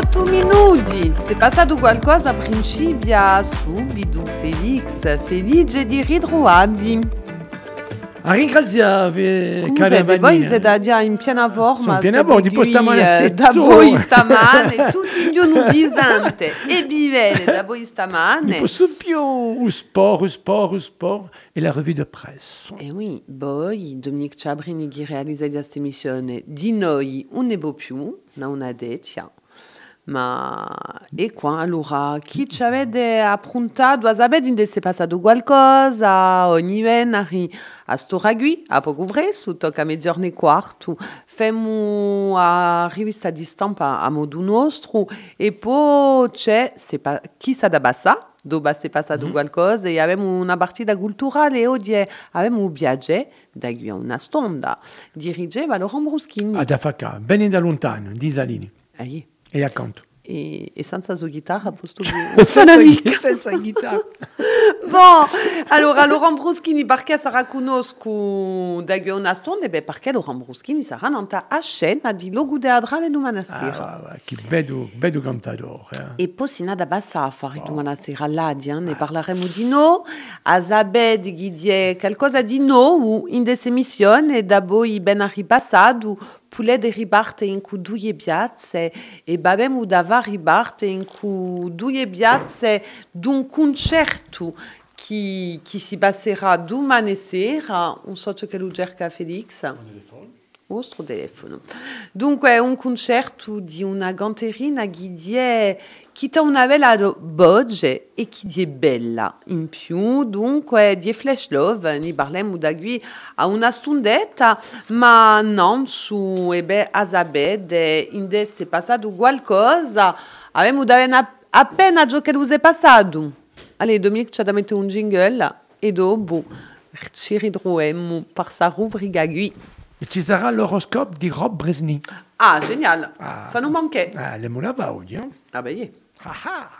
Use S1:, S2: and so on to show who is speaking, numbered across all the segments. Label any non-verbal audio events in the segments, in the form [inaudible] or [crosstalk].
S1: giorni 18 minuti. Se passato qualcosa a subito Felix, felice di ritrovarvi.
S2: Cara
S1: siete? Voi siete già in piena forma.
S2: Sono in piena forma, tipo stamane a
S1: eh, Da voi stamane, tutti gli e vivere da voi
S2: Ne
S1: stamane.
S2: posso più au sport, au sport, au sport e la revue de presse.
S1: E oui, poi Dominique Ciabrini che realizza questa emissione di noi ne può più, non una. Ma e qua allora chi ci avete approntato? Avete se passato qualcosa? Ogni venerdì a Storagui, a poco presto, tocca a mezzogiorno e quarto. Femo a rivista di stampa a modo nostro e poi c'è se pa- chi sa da bassa dove è passato qualcosa e abbiamo una partita culturale e oggi abbiamo un viaggio da a una stonda dirigeva Laurent Bruschini
S2: Ad Afaka, bene da lontano, di Salini. E accanto.
S1: e, e senza sua chitarra posto che sono amica
S2: Senza chitarra.
S1: Bon, allora Laurent Bruschini perché sarà conosco da qui a una stonda? Beh, perché Laurent Bruschini sarà nata a scena di Logo de Adrave domani sera
S2: Ah, che bello, bello cantatore. Eh.
S1: E poi si nada bassa a fare domani sera là, di, ne parleremo di no. A Zabed che dice qualcosa di no in questa emissione, da poi ben pule de ribarte due piazze e babemo dava ribarte in cui due piazze d'un concerto che, che si passerà domani sera. Non so che lo cerca Felix. Vostro telefono. Dunque, un concerto di una canterina che die che ha una bella voce e che è bella. In più, dunque, di Flash Love, ne parliamo da qui a una stundetta, ma non su, e beh, a sapere, in è passato qualcosa, abbiamo da una- appena che è passato. Allora, Dominique ci ha da un jingle e dopo ci ritroviamo per questa rubrica.
S2: E ci sarà l'oroscope di Rob Bresni.
S1: Ah, génial.
S2: Ah.
S1: Ça nous manquait.
S2: Ah, le Moulava oggi. eh?
S1: Ah, ben, yeah.
S2: Ah, ah.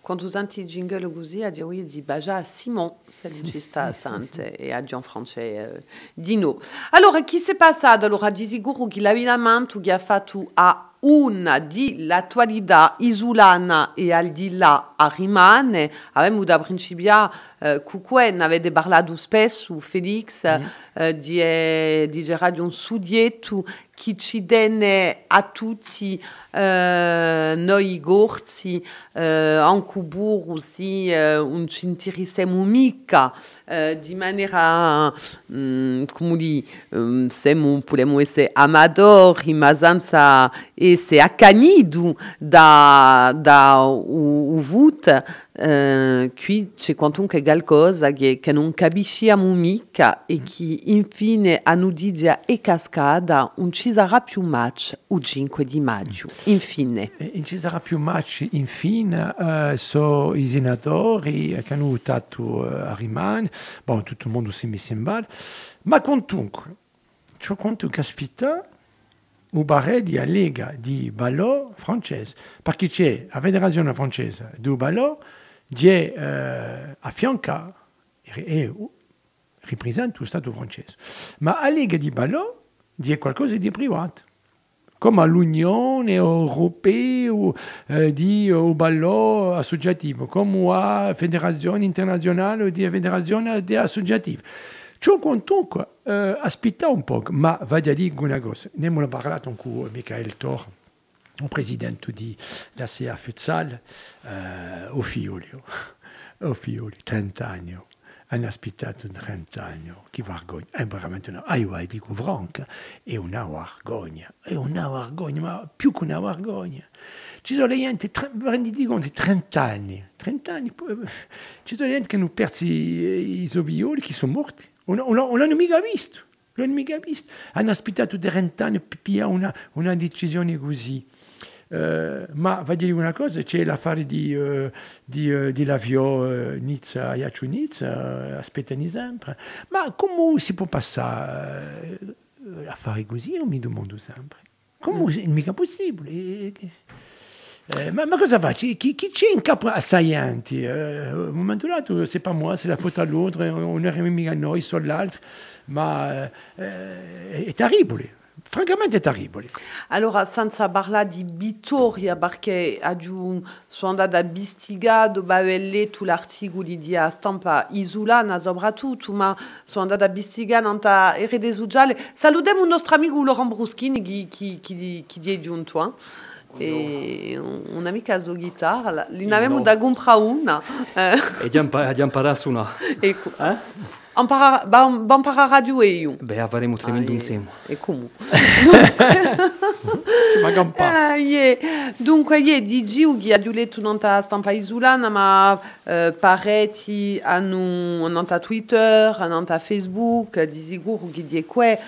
S1: Quando usanti il jingle così, a dire oui, di Baja a Simon, c'est le regista sante, e a Gianfranco eh, Dino. Allora, chi si è passato? Allora, di sicuro che l'abbinamento che ha fatto a una di l'attualità isolana e al di là a rimane, abbiamo da principio, eh, Cucuen avete parlato spesso, Felix, eh, di, eh, di Gerardo un che ci denne a tutti eh, noi gorzi, eh, anche interessiamo mica eh, di maniera, mm, come di, um, siamo, possiamo essere amatori, ma senza da, da u, eh, qui c'è quantunque qualcosa che, che non capisciamo mica e che infine a nudizia e cascada non ci sarà più match il 5 di maggio. Infine.
S2: E non ci sarà più match infine, eh, sono i senatori che hanno votato eh, a Rimane, bon, tutto il mondo si messo in ballo, ma comunque, ciò quanto caspita, il barre di Lega di ballo francese, perché c'è la federazione francese di ballo che eh, affianca e, e rappresenta lo Stato francese, ma la Lega di ballo è qualcosa di privato come l'Unione Europea eh, di uh, ballo associativo, come la Federazione Internazionale di Federazione di Associativi. Ciò comunque eh, aspetta un po', ma a dire una cosa, ne abbiamo parlato con Michael Thor, il presidente della CA Futsal, eh, o figlio, o [laughs] figlio, 30 anni hanno aspettato 30 anni, che vergogna, è veramente una, ah, io dico franca, è una vergogna, è una vergogna, ma più che una vergogna. Ci sono le gente, renditi conto, 30 anni, 30 anni, ci sono le gente che hanno perso i, i sovioli, che sono morti, non, l'hanno mica visto, non mica visto, hanno aspettato 30 anni per una, una decisione così. Eh, ma va dire una cosa, c'è l'affare di, eh, di, eh, di Lavio eh, Nizza, Iaciu Nizza, sempre. Ma come si può passare a fare così? Io mi domando sempre. Come è mica possibile? E- Eh, ma, ma, cosa faccio? Chi, chi c'è in capo a Saianti? Eh, un momento dato, c'est pas moi, c'est la faute à l'autre, on ne mica noi, sur l'altro, ma eh, è terribile. Francamente terribili.
S1: Allora, senza parlare di vittoria, perché sono andata a bistigare dopo aver letto l'articolo di stampa isolana soprattutto, ma sono andata a bistigare nella rete sociale. Salutiamo il nostro amico Laurent Bruschini che, che, che, che è giunto. Eh? E un'amica so chitarra, ne avevamo da comprare una.
S3: E di imparare a suonare. [laughs]
S1: Ecco. Eh? Vam para radio e io.
S3: Beh, avremo tremendo insieme.
S1: E come?
S2: Magam pa.
S1: Ah, yeah. Dunque, yeah, di giù che ha letto nella stampa ma eh, parecchi hanno nella Twitter, nella Facebook, di sicuro che di que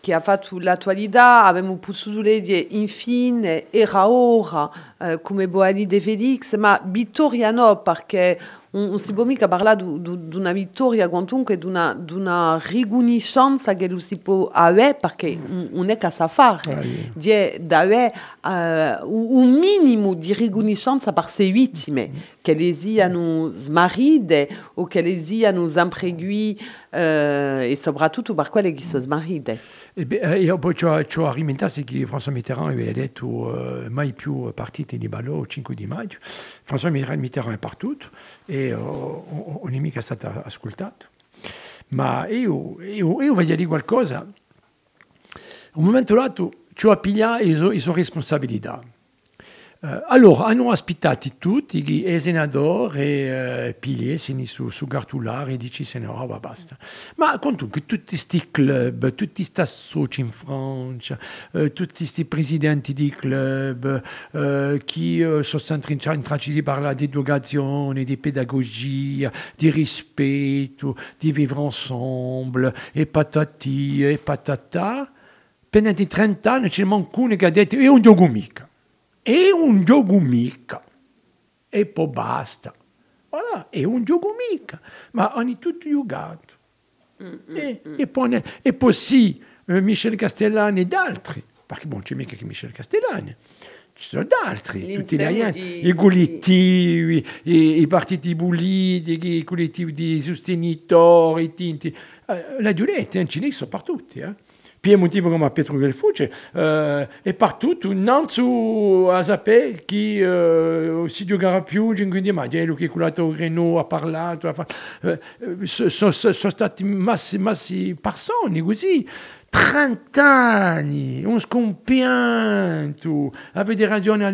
S1: che ha fatto l'attualità, abbiamo potuto leggere infine, era ora, come Boali de Felix, ma vittoria no, perché on, on si può mica parlare di una vittoria quantunque, di una, riconoscenza che lo si può avere perché non è fare, ah, di avere uh, un minimo di riconoscenza per le vittime, che le siano smarrite o che le siano uh, e soprattutto per quelle che sono smarrite.
S2: E, beh, io poi ciò, ciò alimentasse che François Mitterrand aveva detto mai più partite di ballo 5 di maggio. François Mitterrand è partito e uh, è mica stato ascoltato. Ma io, io, io voglio dire qualcosa. Un momento dato, ciò ha pigliato le sue responsabilità. Uh, allora, hanno ospitato tutti i senatori e uh, pigliessi su, su Gartulare e dici se no, va basta. Ma comunque tutti questi club, tutti questi soci in Francia, uh, tutti questi presidenti di club uh, che uh, sono sempre in trace di parlare di educazione, di pedagogia, di rispetto, di vivere ensemble, e patati e patata, di 30 anni c'è manco uno che ha detto io non gioco mica. È un gioco mica. E poi basta. Voilà, è un gioco mica. Ma hanno tutti giocato. Mm, mm, e, mm. e, poi, e poi sì, eh, Michel Castellani ed altri. Perché bon, c'è mica che Michel Castellani. Ci sono altri, tutti gli i collettivi, i, i partiti politici, i collettivi di sostenitori, i tinti. Eh, la Giulietta, ce ne sono per tutti. Eh. Tipo come Pietro Gelfuce uh, è partito innanzi a sapere più so, so stati massi, massi persone così 30 anni, un scompianto, avete ragione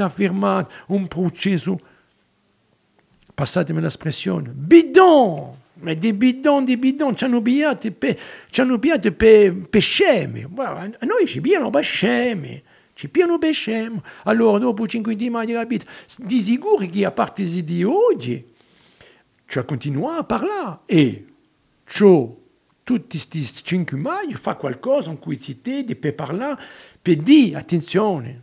S2: ha firmato, un processo, passatemi l'espressione, bidon! Ma des bidons, des bidons, ci hanno ubbiati per, ci hanno ubbiati per, per scemi. Noi ci piano per scemi. Ci piano per scemi. Allora, dopo 5 di maggio, capito? Di sicuro che a parte di oggi, ci ha continuato a parlare. E ciò, tutti questi 5 maggio, fa qualcosa in cui si te, per parlare, dire, attenzione,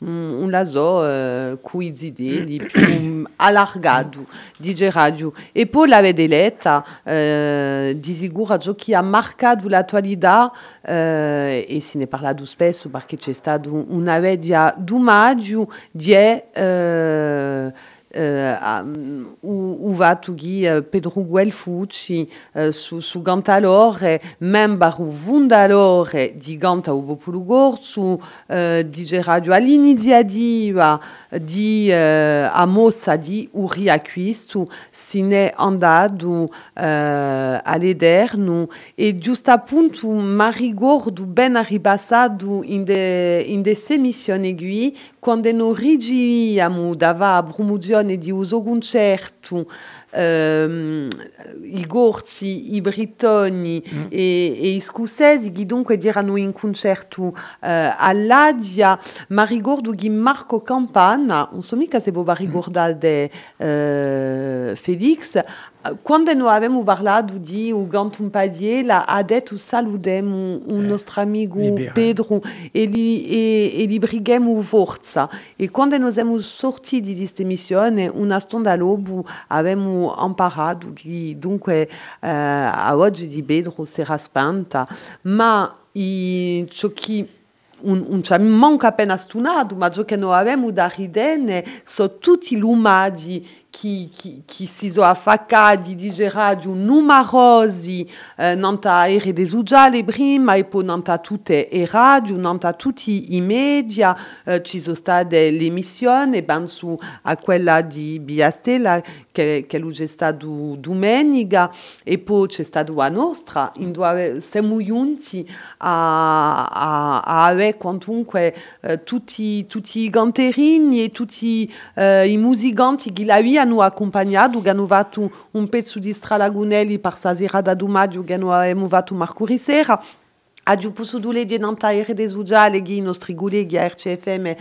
S1: un lazo uh, quiz di più allargato di radio. E poi la vedetta uh, di sicuro che ha marcato l'attualità uh, e se ne parla spesso perché c'è stato una media di uh, uh, uvatugi uh, Pedro Guelfucci uh, su, su Gantalore, membaru Vundalore di Ganta u Populu Gorzu, di Radio all'iniziativa di a mossa di sine andado uh, all'ederno e giusto appunto Marigordo ben arribassado in de, in de semissioni quando noi rigiamo dava a Brumuzione di uso concerto ehm, i gorzi, i britoni mm. e, e, i scozzesi che dunque diranno in concerto eh, all'Adia, ma ricordo che Marco Campana, non so mica se ricordate mm. eh, Felix, quando noi abbiamo parlato di Ugantum Padiela, ha detto salutiamo un eh, nostro amico Pedro e gli, e, e gli brighiamo forza. E quando noi siamo sortiti di questa missione, una stonda all'obu abbiamo imparato che dunque eh, a oggi di Pedro si era spenta, ma i, ciò che un, un ci manca appena stunato, ma ciò che noi abbiamo da ridere sono tutti qui, qui, qui si sono affacati di radio numerosi eh, nanta e nanta e radio, nanta tutti i media, eh, ci sono state le emissioni, penso a quella di Biastella che, che domenica e poi c'è stata la nostra, in dove siamo giunti a, a, a canterini e tutti eh, i hanno accompagnato, fatto un pezzo di Stralagunelli per stasera da Dumaggio, hanno fatto Marco Risera, Adiu pusudule di nanta ere des uggiale gi nostri gulegi a RCFM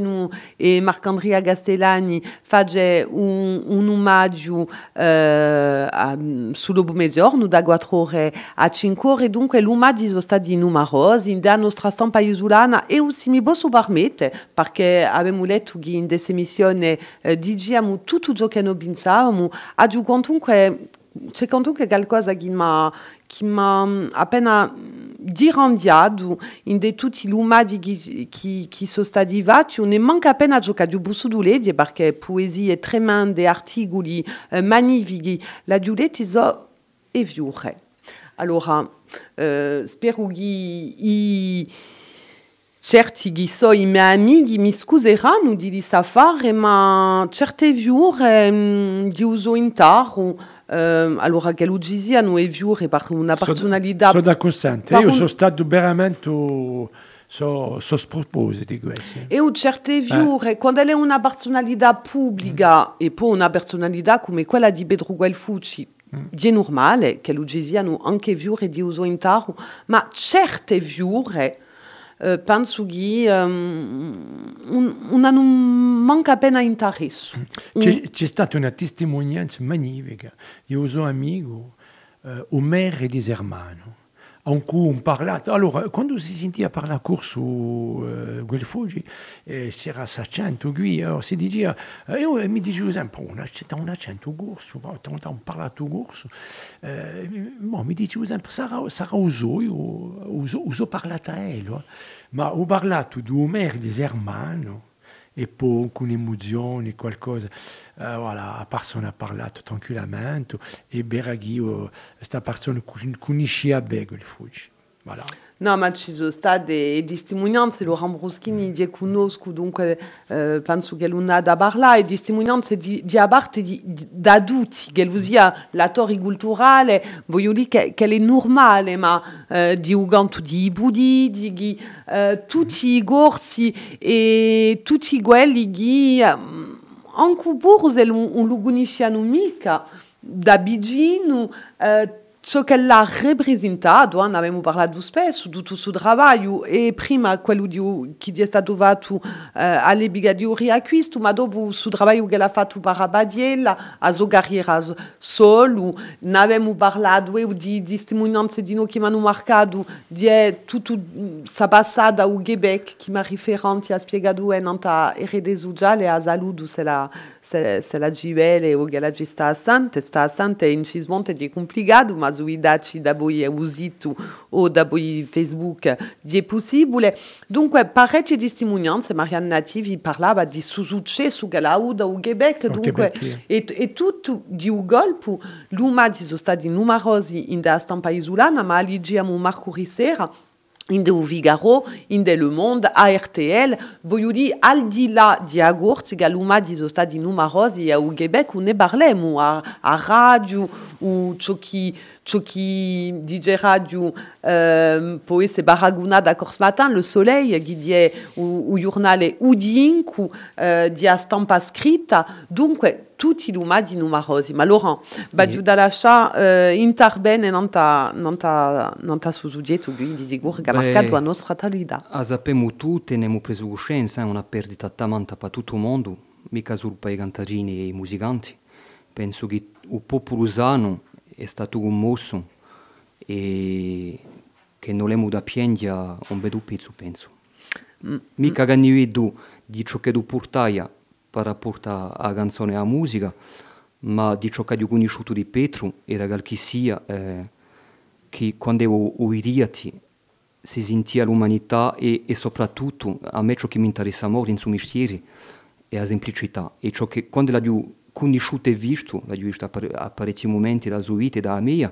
S1: nu e Marc-Andrea Gastellani fage un, un omaggio eh, a, sullo mezzogiorno da 4 ore a 5 ore. Dunque l'omaggio sono stati in da nostra stampa isolana e aussi mi posso permettere perché abbiamo letto che in questa emissione eh, diciamo tutto ciò che noi pensavamo adiu comunque c'è comunque qualcosa che mi m'a appena dirandiado in de tutti l'umadi qui, qui, qui fatti, ne manca appena giocato busso d'uledi perché poesie tremende, articoli eh, magnifici, la giuletti so e viure. Allora, eh, i certi che sono i miei amici mi scuseranno di sapere, ma certe viure um, di uso intero Uh, allora, che lui hanno è viure per una personalità...
S2: Sono d'accordo, io sono stato veramente... So, so spropositi questi.
S1: E certe viure, eh. quando è una personalità pubblica mm. e poi una personalità come quella di Pedro Guelfucci, mm. è normale che lui hanno anche viure di uso intero, ma certe viure penso che um, un, una non manca appena interesse.
S2: C'è, c'è stata una testimonianza magnifica di un suo amico, uh, Omer Desermano. Cui on parlato, allora quando si sentiva parlare corso uh, quel Fuji eh, c'era questo accento qui, allora si diceva, io mi dicevo sempre, oh, c'è un accento corso, un parlato corso, eh, bon, mi dicevo sempre, sarà, sarà uso, parlato a lui, ma ho parlato di Omer di Sermano, e poi con emozione, qualcosa, uh, voilà, la persona ha parlato tranquillamente e Beraghi, questa persona conosceva bene il Fuji. Voilà.
S1: No, ma ci sono state testimonianze, Laurent Bruschini di conosco, dunque eh, penso che da e testimonianze di, di parte di, di, da tutti, che lui sia l'attore culturale, voglio dire che, che è normale, ma eh, di di Budi, di eh, tutti i corsi e tutti quelli che eh, anche pure non lo conosciamo mica, da Bigino, eh, ciò che l'ha rappresentato, ne abbiamo parlato spesso, tutto il suo lavoro, e prima quello di, che è stato fatto eh, alle Brigadieri Acquisto, ma dopo il suo lavoro che l'ha fatto per Abadiella, a sua carriera solo, ne abbiamo parlato di testimonianze di noi che mi hanno marcato, di tutta sa passata al Quebec, che mi ha riferito, ha spiegato in Erede Sociale, a saluto se la se, se la gibele o che la ci sta assante, sta assante in cismonte di complicato, ma sui dati da voi usito o da voi Facebook di possibile. Dunque, parecchie testimonianze, Marianne Nativi parlava di su successo che avuto au Quebec, dunque, e, e tutto di un colpo, l'umati sono stati numerosi in da stampa isolana, ma lì abbiamo Marco Rissera, in de Figaro, in de Le Monde, a RTL, voglio dire, al di là di agorzi, galuma di sono stati numerosi a Quebec, ne parliamo a, a radio, o ciò che dice radio, eh, poi si baraguna da Corse Matin, Le Soleil, dice o, o giornale Udincu, eh, di a stampa scritta, dunque, tutti i lumadi numerosi. Ma Laurent, ba giù dalla scia uh, interbene non ta, non ta, non ta su suggetto qui di sicuro che ha marcato la nostra attualità.
S3: A sappiamo tutti, ne abbiamo preso coscienza, è una perdita talmente per tutto il mondo, mica solo per i cantarini e i musicanti. Penso che il popolo usano è stato commosso e che non l'abbiamo da piangere un bel pezzo, penso. Mm. Mica che ne vedo di ciò che tu portai per rapporto alla canzone e alla musica, ma di ciò che ho conosciuto di Petro era che sia eh, che quando ero oiriati si sentia l'umanità e, e, soprattutto a me ciò che mi interessa molto in suo mestiere è la semplicità. E ciò che quando l'ho conosciuto e visto, l'ho visto a parecchi momenti della sua vita e della mia,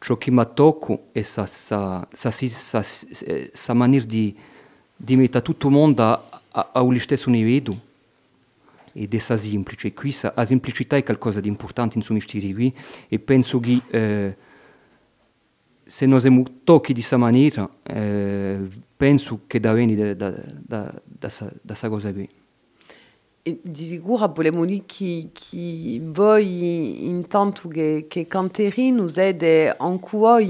S3: ciò che mi tocca è sa, sa maniera di, di mettere tutto il mondo a, a, a, allo stesso livello ed è semplice. Qui la semplicità è qualcosa di importante in suo qui e penso che eh, se noi siamo tocchi di questa maniera, eh, penso che da venire da, questa cosa qui.
S1: Di sicuro volevo dire che, che voi intanto che, che canterino siete ancora uh,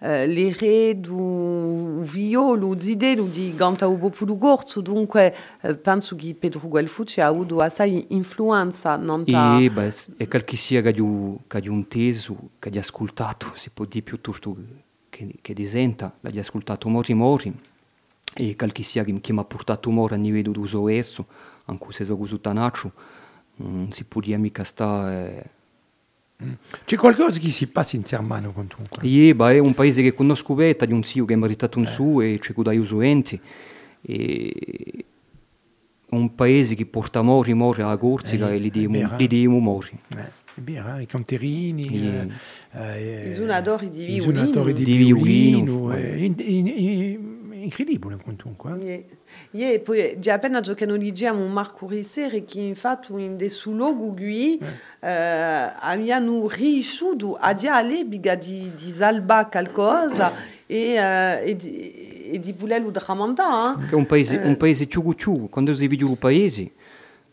S1: l'ere du violo zidelo di ganta ubo pulu gorzo, dunque uh, penso che Pedro Guelfucci ha avuto assai influenza non ta...
S3: E, beh, è qualche sia che ha un teso, che ha ascoltato, si può dire piuttosto che, che disenta, l'ha ascoltato mori mori, e che, che mi ha portato mori a livello d'uso verso, anche se sono così tanaccio, non si può dire mica stare... Eh,
S2: Mm. C'è qualcosa che si passa in Germania con tu?
S3: Sì, è un paese che conosco bene, di un zio che ha meritato un eh. suo e c'è dai usuenti. E un paese che porta amore, amore alla Corsica eh, e li diamo amore.
S2: Eh. È vero, i canterini,
S1: eh, eh, i suonatori di violino, i
S2: suonatori di, di violino, eh, incredibile comunque.
S1: Eh. Yeah. poi già appena giocano di diciamo un Marco Risere che infatti in de sulogo qui eh. eh, abbiamo riuscito a dire biga di, di salva qualcosa e, uh, e di, e di volerlo tramandare.
S3: È un paese, eh. un paese più, quando si vede un paese,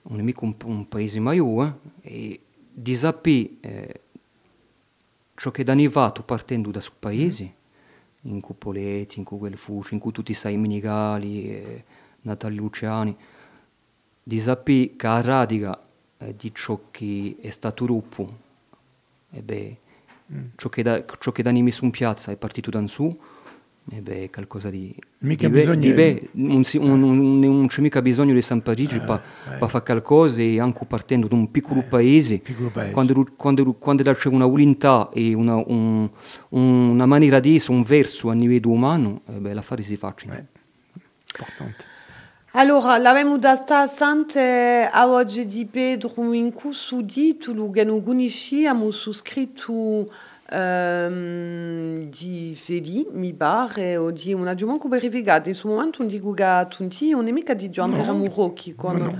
S3: non è mica un, un paese maiore, eh, e di sapere eh, ciò che è danivato partendo da questo paese, in Cupoletti, in Kugelfusch, in cui tutti sai Minigali, e Natali Luciani, di sapere che la radica eh, di ciò che è stato gruppo, e beh, mm. ciò, che da, ciò che da messo in piazza è partito da su, e beh, qualcosa di...
S2: Mica
S3: di
S2: bisogna...
S3: Di beh, non, si, un, un, non c'è mica bisogno di San Parigi eh, per eh. fare qualcosa e anche partendo da un piccolo, eh, paese,
S2: piccolo paese,
S3: quando, quando, quando c'è una volontà e una, un, una maniera di essere, un verso a livello umano, eh, beh, l'affare si fa. Eh.
S2: Importante.
S1: Allora, l'abbiamo data sante a oggi di Pedro in cui su di tu lo che non conosciamo su scritto Um, di veli mi pare o di una giovane come rivegata in questo momento non dico che tutti non è mica di giovane no. Murocchi con no. Uh,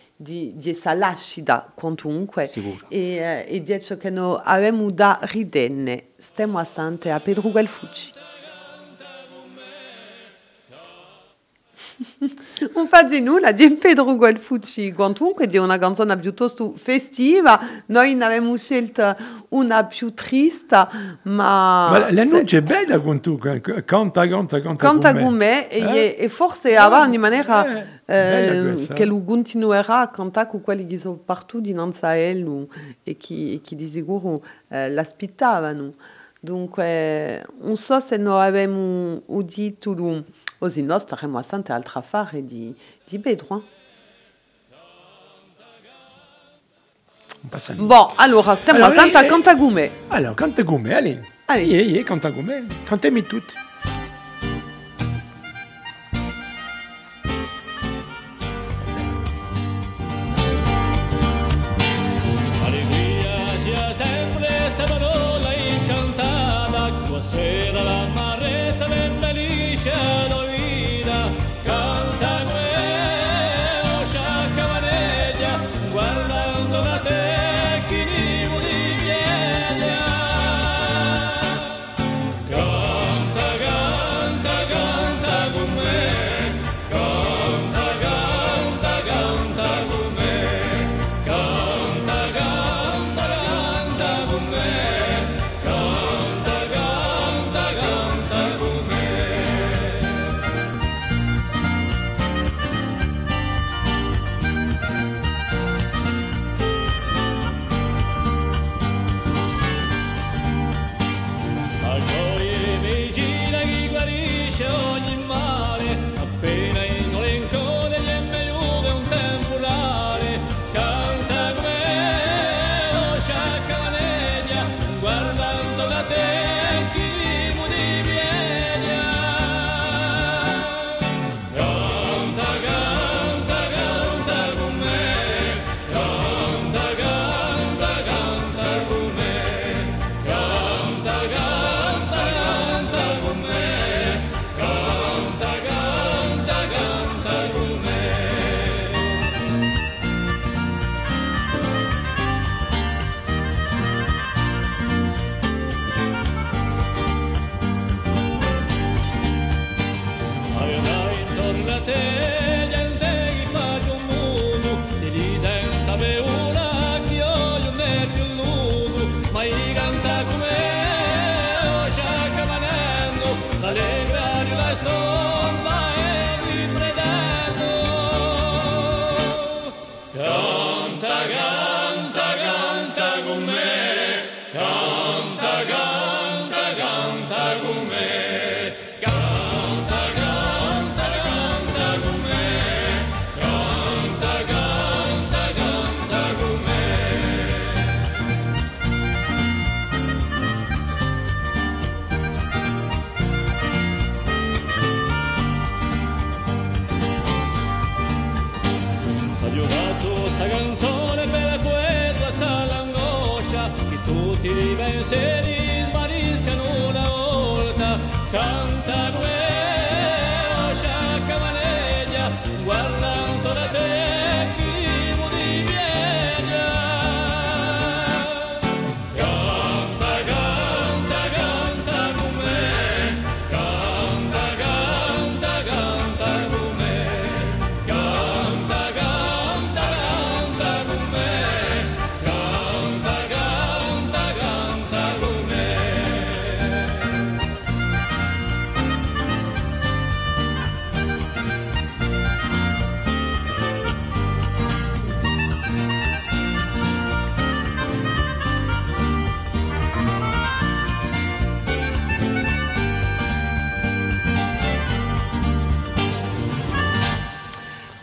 S1: di, di essa lascita quantunque
S3: Sicuro.
S1: e, eh, e di ciò che noi abbiamo da ridenne stiamo assente a Pedro Guelfucci [laughs] fa nulla di Pedro Guelfucci quantunque di una canzone piuttosto festiva. Noi ne abbiamo scelto una più triste ma,
S2: ma l'annuncio è bella quantunque canta canta canta
S1: canta con me. e, eh? e forse avrà una maniera eh, eh, che lo continuerà a cantare con quelli che sono partout dinanzi a lui e che, e che di sicuro eh, l'aspettavano dunque non so se noi abbiamo udito lui Così noi staremo a tante altre fare di, di Pedro. Bon, allora stiamo a Santa Cantagume.
S2: Allora, Cantagume, allez. Allez. Yeah, Cantagume. Cantemi tutti.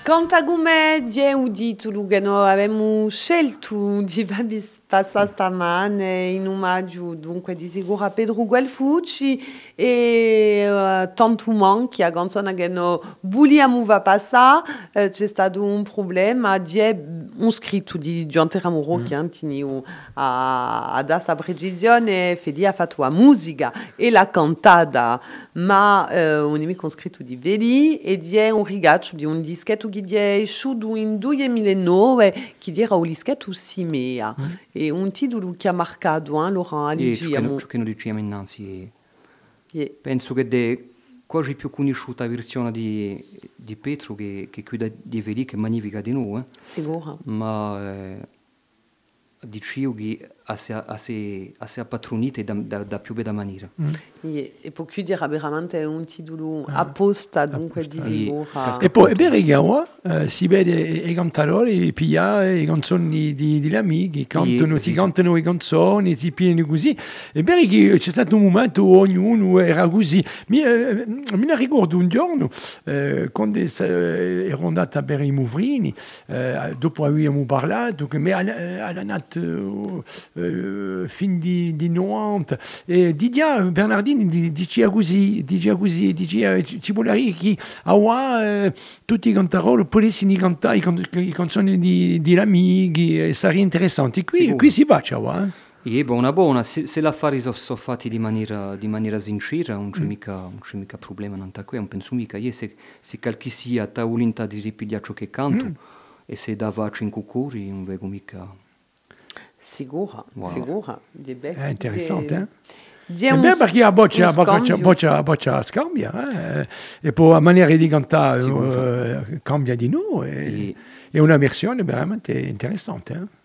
S1: Cantagume die udito Lugano avevamo scelto di passare stamane in omaggio dunque di sicuro a Pedro Guelfucci e uh, tanto manchi a canzone che no vogliamo va passare uh, c'è stato un problema di un scritto di Giante Ramuro mm. che antini a, a da sta precisione fedi ha fatto la musica e la cantata ma uh, un nemico scritto di Veli e di un rigaccio di un dischetto che di esciuto in 2009 che era un dischetto Simea mm. e un titolo che ha marcato eh, Laurent
S3: E ciò che, non diciamo innanzi yeah. penso che è quasi più conosciuta versione di, di Petro che, che quella di Veli che è magnifica di noi eh.
S1: sicuro
S3: ma eh, dicevo che a se, a se, a se appatronite da, da, da più bella maniera.
S1: Mm. E, e può chiudere veramente un titolo ah, apposta, dunque di sicuro.
S2: E poi, è eh, si vede i cantatori, i canzoni di, di amici, cantano, sì, si cantano canzoni, si pieno così. È vero che c'è stato un momento où ognuno era così. Mi, eh, mi ricordo un giorno, eh, quando ero andato i Muvrini, eh, dopo avevamo parlato, che mi nato uh, fin di, di 90 e Didia Bernardini diceva così diceva così diceva ci vuole che a uh, tutti i cantaroli potessero cantare i canzoni di, di amici e sarebbe interessante qui, qui si va ciao eh?
S3: E buona buona, se, se l'affari sono so fatti di maniera, di maniera sincera, non c'è, mm. mica, non c'è mica problema, non c'è non penso mica, io se, se qualche sia ta volontà di ripigliare ciò che canto, mm. e se dava cinque cuori, non vedo mica...
S1: Sicura, wow. sicura.
S2: È interessante, eh? È vero perché a boccia, boccia, boccia, boccia scambia, eh? e poi la maniera di cantare cambia di noi, e, è una versione veramente interessante. Eh?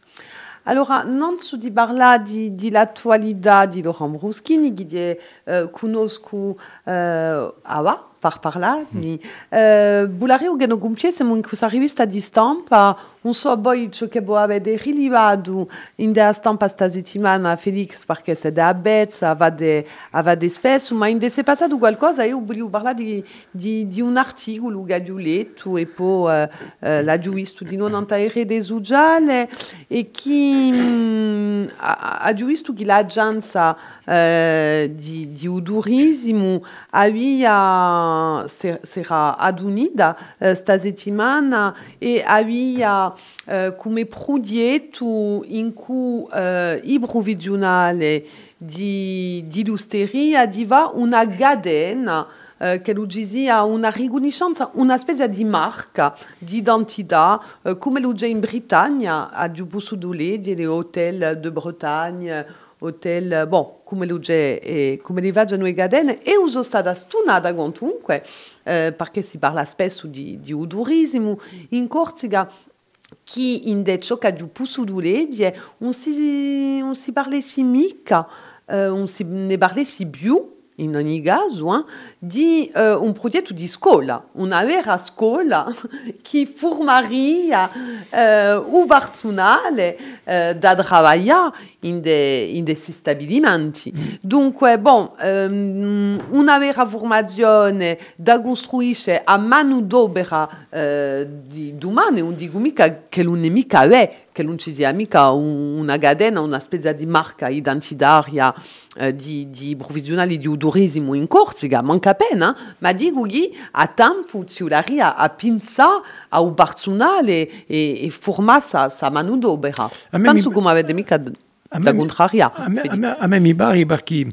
S1: Allora, non di di, di l'attualità di Laurent Bruschini, che uh, conosco Awa, par parlarmi. Uh, bulare o geno gumpiesimo in questa rivista di stampa un so poi ciò che può avere rilevato in della stampa sta settimana Felix perché se da Betz avade avade spesso ma in de se passato qualcosa io volevo parlare di, di, di un articolo che ho letto e poi uh, uh, l'ho visto di non antare des ugiale e mm, ha, che l'agenzia uh, di, di udurismo aveva sarà adunida uh, sta settimana e aveva uh, come progetto in cui uh, i provvisionale di, di Lusteria diva una cadena uh, che lo dizia una riconoscenza, una specie di marca di identità, uh, come lo c'è in Britannia, a Giubusso Dule, degli hotel de Bretagne, hotel, bon, come lo c'è, e come le vagano e cadene, e uso stata stunata comunque, uh, perché si parla spesso di, di udurismo. In Corsica, qui indetto che giù pusu duledie on si on si parlait si mica uh, on si ne parlait si più in ogni caso hein, di uh, un progetto di scuola una vera scuola [laughs] che formaria uh, un personale uh, da lavorare in, de, in questi stabilimenti. Dunque bon um, una vera formazione da costruire a mano d'opera è che non ci sia mica un, una cadena una specie di marca identitaria uh, di, di provvisionali di udurismo in Corsica manca appena ma dico che a tempo ci l'aria a pensare a un personale e, e formare sa, sa mano d'opera.
S2: A me
S1: penso
S2: mi-
S1: come avete mica da contraria
S2: A me, mi pare perché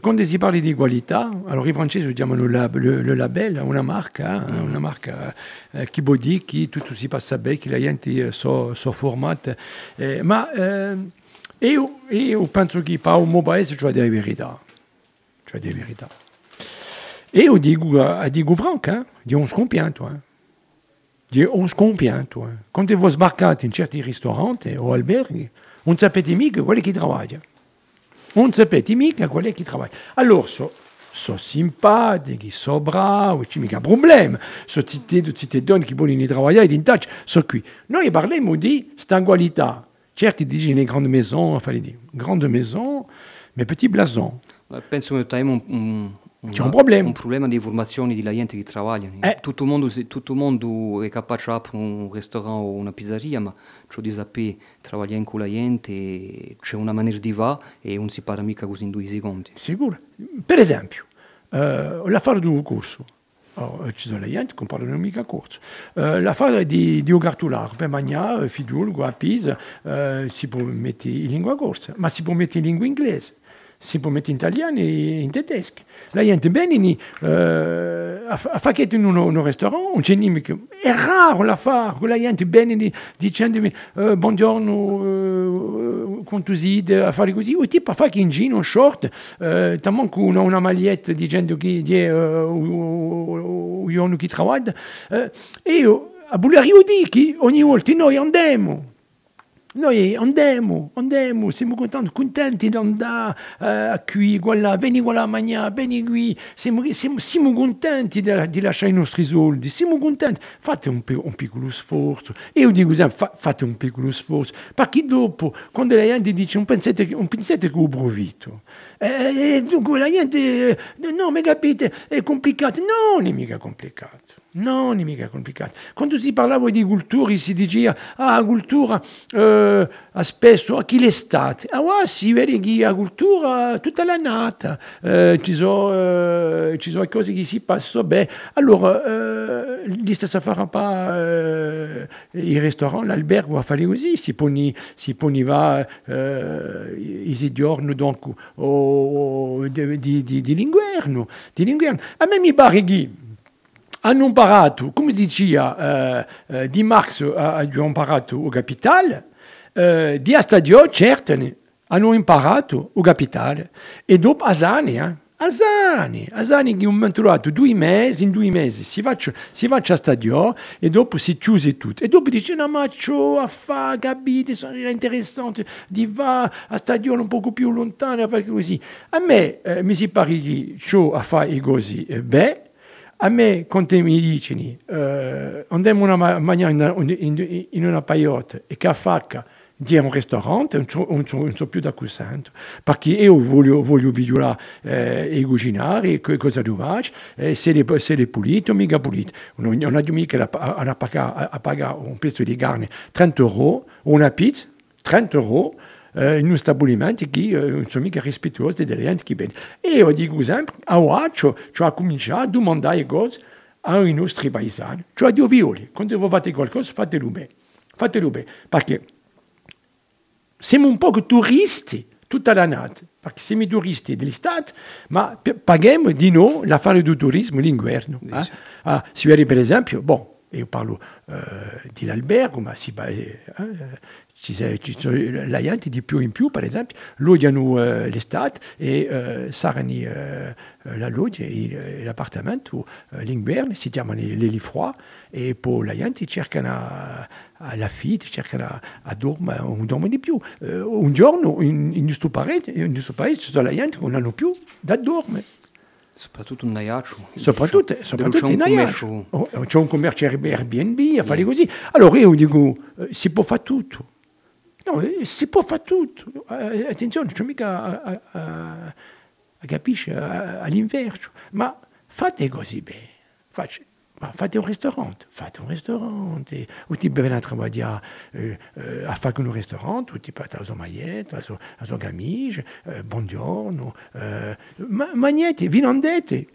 S2: quando si parla di qualità, allora i francesi chiamano le, le, le label, una marca, eh, una marca eh, che vuol dire che tutto si passa bene, che la gente sono so formata. Eh, ma io, io penso che per un mio paese c'è delle verità. C'è delle verità. E io dico, a dico eh, di scompianto. Eh. Di un scompianto. Eh. Quando voi sbarcate in certi ristoranti o alberghi, non sapete mica quelli che lavorano. Non sapete mica quelli che lavorano. Allora, so, so simpatici, so bravi, c'è mica problema. So tutte, tutte donne che vogliono lavorare in touch, so qui. Noi parliamo di stangualità. Certi dicono le grandi maisons, fallait dire, grande maison, mais petit blason.
S3: Penso che abbiamo un, un,
S2: C'è un problema.
S3: un problema di formazione della gente che lavora.
S2: Eh.
S3: Tutto, il mondo, tutto il mondo è capace di aprire un ristorante o una pizzeria, ma ciò di sapere lavorare con la gente, c'è una maniera di va e non si parla mica così in due secondi.
S2: Sicuro. Per esempio, eh, l'affare di un corso. Oh, ci sono le gente che parlano mica corso. Eh, l'affare di, di un cartolare, per mangiare, figliolo, a Pisa, eh, si può mettere in lingua corsa, ma si può mettere in lingua inglese. Si mettere in italiano e in tedesco. La gente bene ni, eh, a, fa- a fare in un, un ristorante, non c'è mica. È raro la fare, la gente bene ni, dicendomi eh, buongiorno, eh, quanto siete, a fare così. O tipo a fare in jean, un short, eh, tamman con una, una maglietta dicendo che è eh, un giorno che lavora. Eh, e io, che ogni volta noi andiamo. Noi andiamo, andiamo, siamo contenti, contenti di andare eh, qui, voilà, vieni qua mangiare, vieni qui, siamo, siamo, siamo contenti di, di lasciare i nostri soldi, siamo contenti. Fate un, un piccolo sforzo. Io dico sempre, fa- fate un piccolo sforzo, perché dopo, quando la gente dice un pensate, un pensate che ho provito, eh, dunque la gente, eh, no, mi capite, è complicato. No, non è mica complicato. No, non è mica complicato. Quando si parlava di cultura, si diceva, ah, cultura eh, spesso, a chi l'estate? Ah, wow, si vede che la cultura tutta la nata, eh, ci, sono, eh, sono cose che si passano bene. Allora, eh, gli stessa pas eh, il ristorante, l'albergo a fare così, si poni, si poniva eh, i giorni donc, o, di, di, di, di di l'inverno. A me mi pare hanno imparato, come diceva eh, eh, Di Marx, ha, ha imparato il capitale, eh, di a stadio, certo, hanno imparato il capitale. E dopo a anni, eh, Asani, Asani che un trovato due mesi, in due mesi si va, si va a stadio e dopo si chiuse tutto. E dopo dice, no ma ciò a fa, capite, sono interessante, di va a stadio un poco più lontano, perché così. A me eh, mi si pare che ciò a fa e così, eh, beh, a me, quando mi dicono, eh, andiamo una mangiare in, in, in, una paiotta e che facca, di un ristorante, non so, non so, più perché io voglio, voglio eh, e cucinare, cosa tu fai, eh, se, è, se pulito o mica pulito. Non, non a, un pezzo di carne 30 euro, una pizza 30 euro, eh, in un stabilimento che eh, non sono mica rispettosi delle gente che viene. E io dico sempre, a oggi ho cominciato a domandare cose ai nostri paesani, cioè Dio violi, quando voi fate qualcosa fatelo bene, fatelo bene, perché siamo un po' turisti tutta l'annata, perché siamo turisti dell'estate, ma paghiamo di noi la fare del turismo l'inverno. Eh? Ah, si vede per esempio, bon, io parlo eh, dell'albergo, ma si, eh, ci, la gente di più in più, per esempio, loggiano eh, l'estate e eh, saranno eh, la loggia e l'appartamento eh, l'inverno, si chiamano le, froid, e poi la gente cercano alla fine, cercano a, a dormire, non dorme di più. Un giorno in, in, questo paese, in questo paese ci sono la gente che non hanno più da dormire.
S3: Soprattutto in Naiaccio.
S2: Soprattutto, soprattutto in Naiaccio. Oh, c'è un commercio Airbnb a fare così. Allora io dico, si può fare tutto. No, eh, si può fare tutto. Eh, attenzione, non c'è mica a, a, a, a capisci all'inverno. Ma fate così bene. Faccio, ma fate un ristorante, fate un ristorante. O ti bevi a trabalhar uh, uh, a fare un ristorante, o ti fate a sua maglietta, a sua, a sua camicia, uh, buongiorno. Uh, ma, ma niente, vi non dite.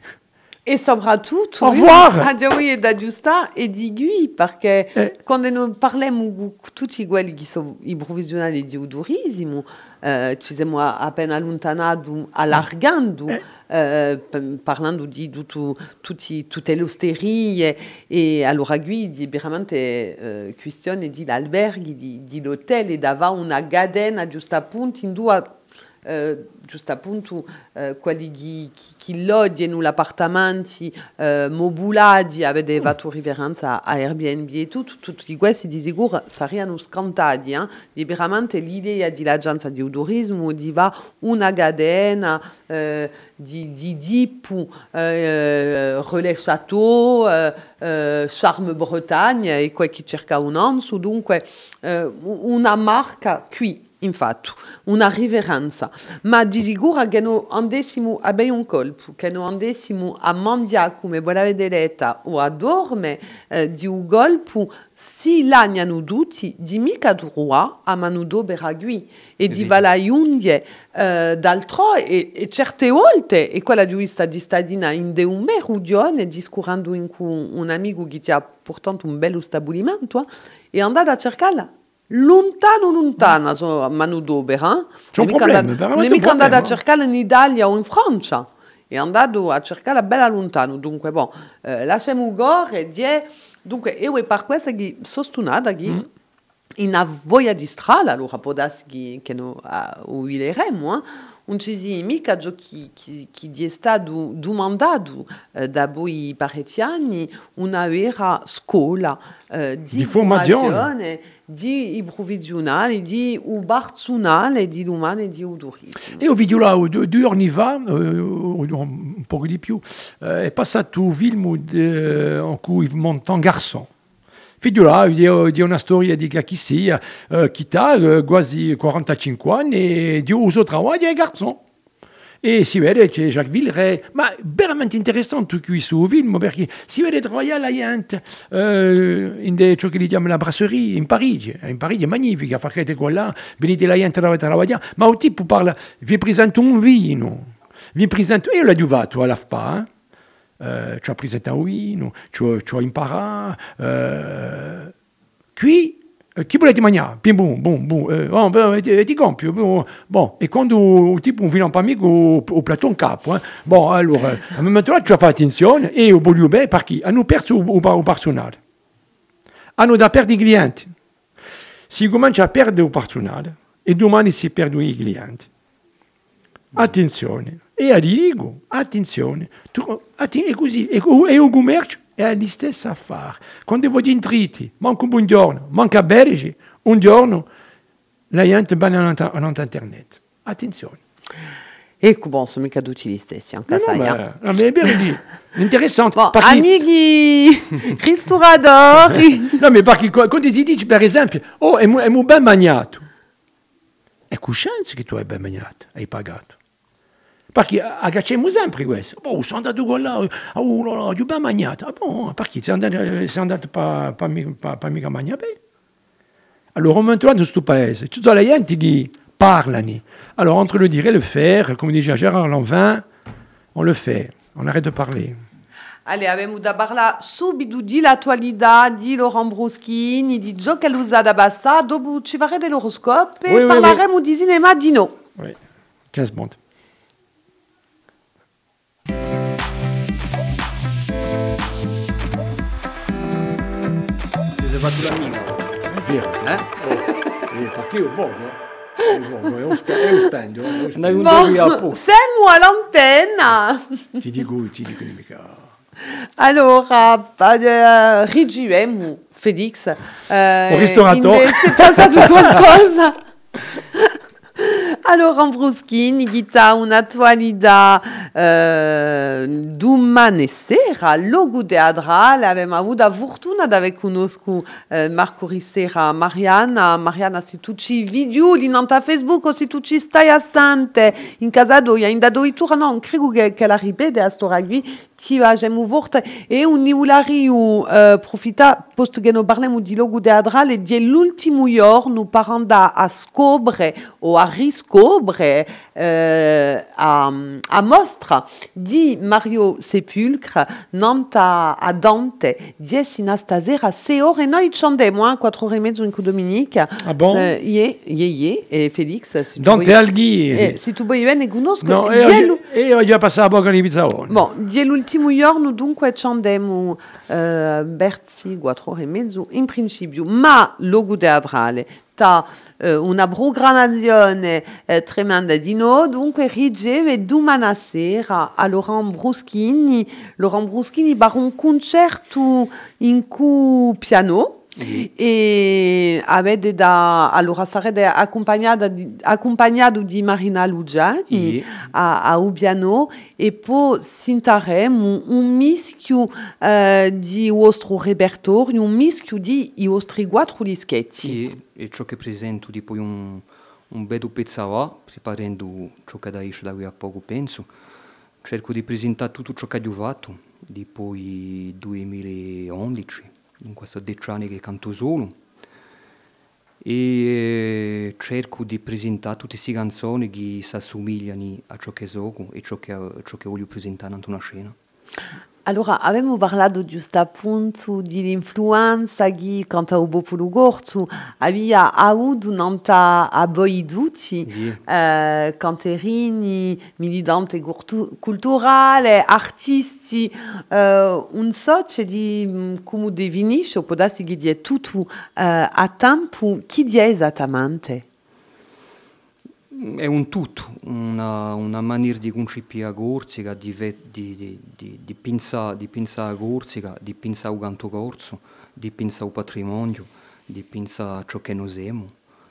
S1: E soprattutto,
S2: Au revoir. [laughs]
S1: Adjawi e da giusta e di gui, perché
S2: Eh.
S1: quando noi parliamo tutti quelli che sono i provvisionali di udurismo, eh, ci siamo appena allontanati, allargando, eh, p- parlando di tutto, tutti, tutte le osterie, e allora qui di veramente eh, questione di alberghi, di, di hotel, e dava una gadena giusto appunto in due eh, giusto appunto eh, quelli che, che loggiano l'appartamento eh, mobulati avete fatto riverenza a Airbnb e tutto, tutti questi di sicuro saranno scantati eh? di veramente l'idea di l'agenzia di turismo di va una gadena eh, di, di dipu eh, Relais Château eh, eh, Charme Bretagne e quel che cerca un anzo dunque eh, una marca qui infatti, una riverenza. Ma di sicuro che noi andessimo a bere un colpo, che noi andessimo a mangiare come voi l'avete detto o a dormire eh, di un colpo, si lagnano tutti di mica droit a manudo beragui e di valaiundie eh, d'altro e, e certe volte, e quella di questa di stadina in de un merudione, discorrendo in con un amico che ha portato un bello stabilimento, eh, e andate a cercarla lontano lontano so, a manodopera
S2: C'è un problema, veramente
S1: non è mica andata a cercarla in Italia o in Francia. È andato a cercarla bella lontano dunque bon eh, lasciamo gore e die dunque io è per questo che sono stonata che in a voglia di strada allora può darsi che, che noi uh, uileremo eh? Non ci si mica ciò che, che, che gli è stato domandato eh, da voi paretiani una vera scuola eh, di,
S2: Di formazione.
S1: formazione, di improvvisionale, di ubarzunale, di umane, di udurismo.
S2: E ho visto là, anni fa, eh, un po' di più, eh, è passato un film in cui monta un garçon. Là, di, una storia di sia, eh, chi ha eh, quasi 45 anni e di uso lavoro è garçon. E si vede c'è Jacques Villeray, ma veramente interessante questo film perché si vede lavorare la gente eh, in de, ciò che li chiama la brasserie in Parigi. In Parigi è magnifica, fate quella, venite la gente a lavorare, ma il tipo parla, vi presento un vino, vi presento, io l'ho giuvato alla FPA, eh? Uh, ci ho presentato un ci ho, ci ho imparato. Uh, qui, uh, chi volete mangiare? Pim, boom, boom, boom. Uh, oh, beh, ti, ti compio. Bon, bon. E quando il tipo viene per me con il plato in capo, eh? bon, allora, a un momento là ci ho fatto attenzione e ho voluto bene perché hanno perso il, il, il personale. Hanno da perdere i clienti. Si comincia a perdere il personale e domani si perdono i clienti. Attenzione. E a dico, attenzione. Tu, atti- è così, co- è un commercio, è la stessa affare. Quando voi intriti, manca un buongiorno, manca bergi, un giorno, la gente va in internet. Attenzione.
S1: Ecco, bon, sono mica tutti gli stessi, anche
S2: No, no,
S1: sai.
S2: ma,
S1: eh.
S2: no, mais è bien [laughs] dit. Interessante.
S1: Bon,
S2: Perché-
S1: amighi, ristoratori. [laughs]
S2: No, ma perché qua- quando ti dici, per esempio, oh, è, è ben mangiato. È coscienza che tu hai ben mangiato, hai pagato. Perché agacciamo sempre questo. Oh, sono andato con là, oh, no, no, ho ben mangiato. Ah, bon, perché sei andato, sei andato pa, mi- pa, pa mica mangiare bene? Allora, maintenant, in questo paese, ci sono le gente che parlano. Alors, entre le dire et le faire, come dice Gérard Lanvin, on le fait, on arrête de parler.
S1: Allez, abbiamo da parlare subito di l'attualità di Laurent Bruschini, di Gio Calusa da Bassa, dopo ci faremo dell'oroscopo e
S2: Oui, oui,
S1: parleremo di cinema di no.
S2: Oui, James Bond.
S3: Ti sei fatto l'amico?
S2: È vero.
S3: Eh?
S2: Eh, perché io voglio, eh. Io voglio, è un spe- è un spendio, eh, è un
S3: Andai
S2: spendio.
S3: un
S1: Bon,
S3: qui a posto.
S1: siamo all'antenna.
S2: Ti dico, ti dico mica.
S1: Allora, rigiamo Felix. Eh,
S2: Un ristoratore.
S1: in- È passato qualcosa? Allora, Bruschini, Gita, un'attualità eh, domani sera, logo teatrale, abbiamo avuto la fortuna di conoscere eh, Marco Ristera, Mariana, Mariana, se tu ci nanta Facebook o se tu ci stai assente in casa d'oia, in da doi turno, non credo che, che la ripete a storia qui, ti va gemu vorte e un niulariu eh, profita, posto che parliamo di logo teatrale, di l'ultimo giorno per andare a scoprire o a riscoprire eh, a, a mostra di Mario Sepulcre, nanta a Dante, di sino stasera, 6 ore, noi andiamo, eh, 4 ore e mezzo in Dominica.
S2: Ah bon?
S1: Eh, Ie, ie, ie, e Felix, se tu
S2: Dante Alghi.
S1: eh, se tu vuoi bene, conosco.
S2: No, e
S1: el-
S2: oggi, e oggi a passare a bocca di pizzaone.
S1: Bon, di l'ultimo giorno dunque ci andiamo eh, verso quattro ore e mezzo in principio, ma logo teatrale ta eh, una eh, tremenda di no, dunque riceve domani sera Laurent Bruschini, Laurent Bruschini per un concerto in piano, e avete da allora sarete accompagnata di, accompagnato di Marina Lugiani
S3: Sì.
S1: a, a Ubiano e poi sentiremo un mischio eh, di vostro repertorio un mischio di i vostri quattro dischetti
S3: Sì, e ciò che presento di poi un, un bello pezzo là, preparando ciò che da esce da qui a poco penso. Cerco di presentare tutto ciò che ho fatto, di poi 2011, in questo dieci anni che canto solo. E eh, cerco di presentare tutte queste canzoni che si assomigliano a ciò che so e ciò che, ciò che voglio presentare in una scena.
S1: Allora, abbiamo parlato giusto appunto dell'influenza che quanto al popolo corso aveva avuto nanta a voi tutti, eh, canterini, militanti cultu- culturali, artisti, eh, un so di mm, come definisce, può darsi che è tutto eh, a tempo, chi è esattamente?
S3: È un tutto, una, una maniera di concepire Corsica, di, di, di, di, pensare, di pensare a Corsica, di pensare al canto corso, di pensare al patrimonio, di pensare a ciò che noi siamo.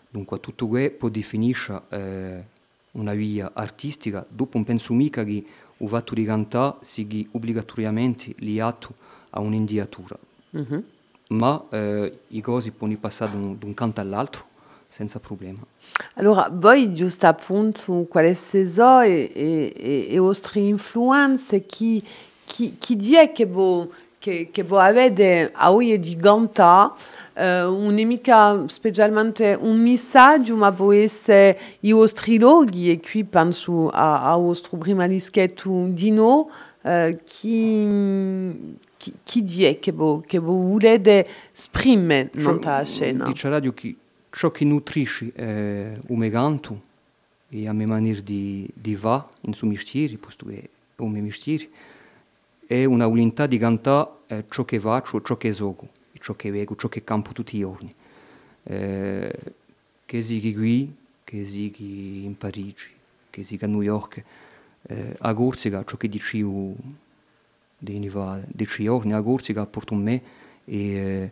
S3: Dunque tutto questo può definire eh, una via artistica. Dopo non penso mica che il fatto di cantare sia obbligatoriamente legato a un'indiatura. Ma eh, i cose possono passare da un, da un canto all'altro senza problema.
S1: Allora, voi giusto appunto quale so e, e, e, e vostre influenze, chi, chi, chi è che voi, che, che voi avete a oggi di Ganta, eh, non è mica specialmente un messaggio, ma può essere i vostri loghi, e qui penso a, a vostro prima dischetto di no, eh, chi, chi, chi è che voi, che voi volete esprimere nella scena?
S3: Dice radio che ciò che nutrisce è un meganto e a mia maniera di, di va in suo mestiere, posto che è un mio mestiere, è una volontà di cantare eh, ciò che faccio, ciò che gioco, ciò che vedo, ciò che campo tutti i giorni. Eh, che sia qui, che sia in Parigi, che si a New York, eh, a Corsica, ciò che dicevo dieci giorni a Corsica porto me e, eh,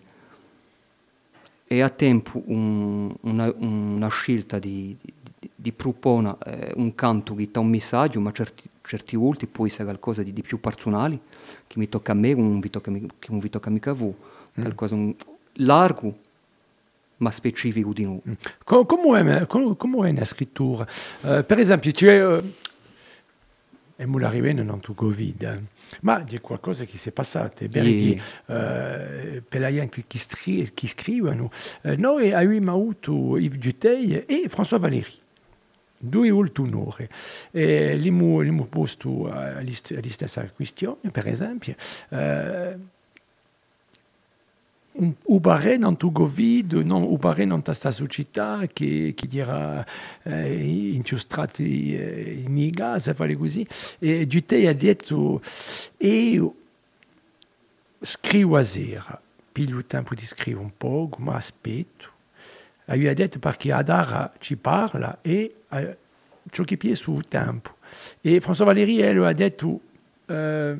S3: e a tempo un, una, una scelta di, di, di proporre eh, un canto che dà un messaggio, ma certi, certi volte può essere qualcosa di, di più personale, che mi tocca a me, che non tocca, che non vi tocca mica a voi, qualcosa un, largo, ma specifico di noi.
S2: Co- Come è, com- come è la scrittura? Eh, per esempio, tu è, è molto arrivato non tu Covid, eh, ma c'è qualcosa che si è passato. Per,
S3: Sì.
S2: chi, eh, per la gente che, stri- che scrivono, eh, noi abbiamo avuto Yves Duteil e François Valéry. Due ultimori. E abbiamo posto alla stessa questione, per esempio. Eh, ubare non tu Covid, non ubare non ta società che, che dirà eh, inchiostrati eh, in gas, e fare così. E Dutey ha detto, io scrivo a sera, piglio il tempo di scrivere un po', ma aspetto. E lui perché Adara ci parla e eh, ciò che piace sul tempo. E François Valéry, elle, ha detto, eh,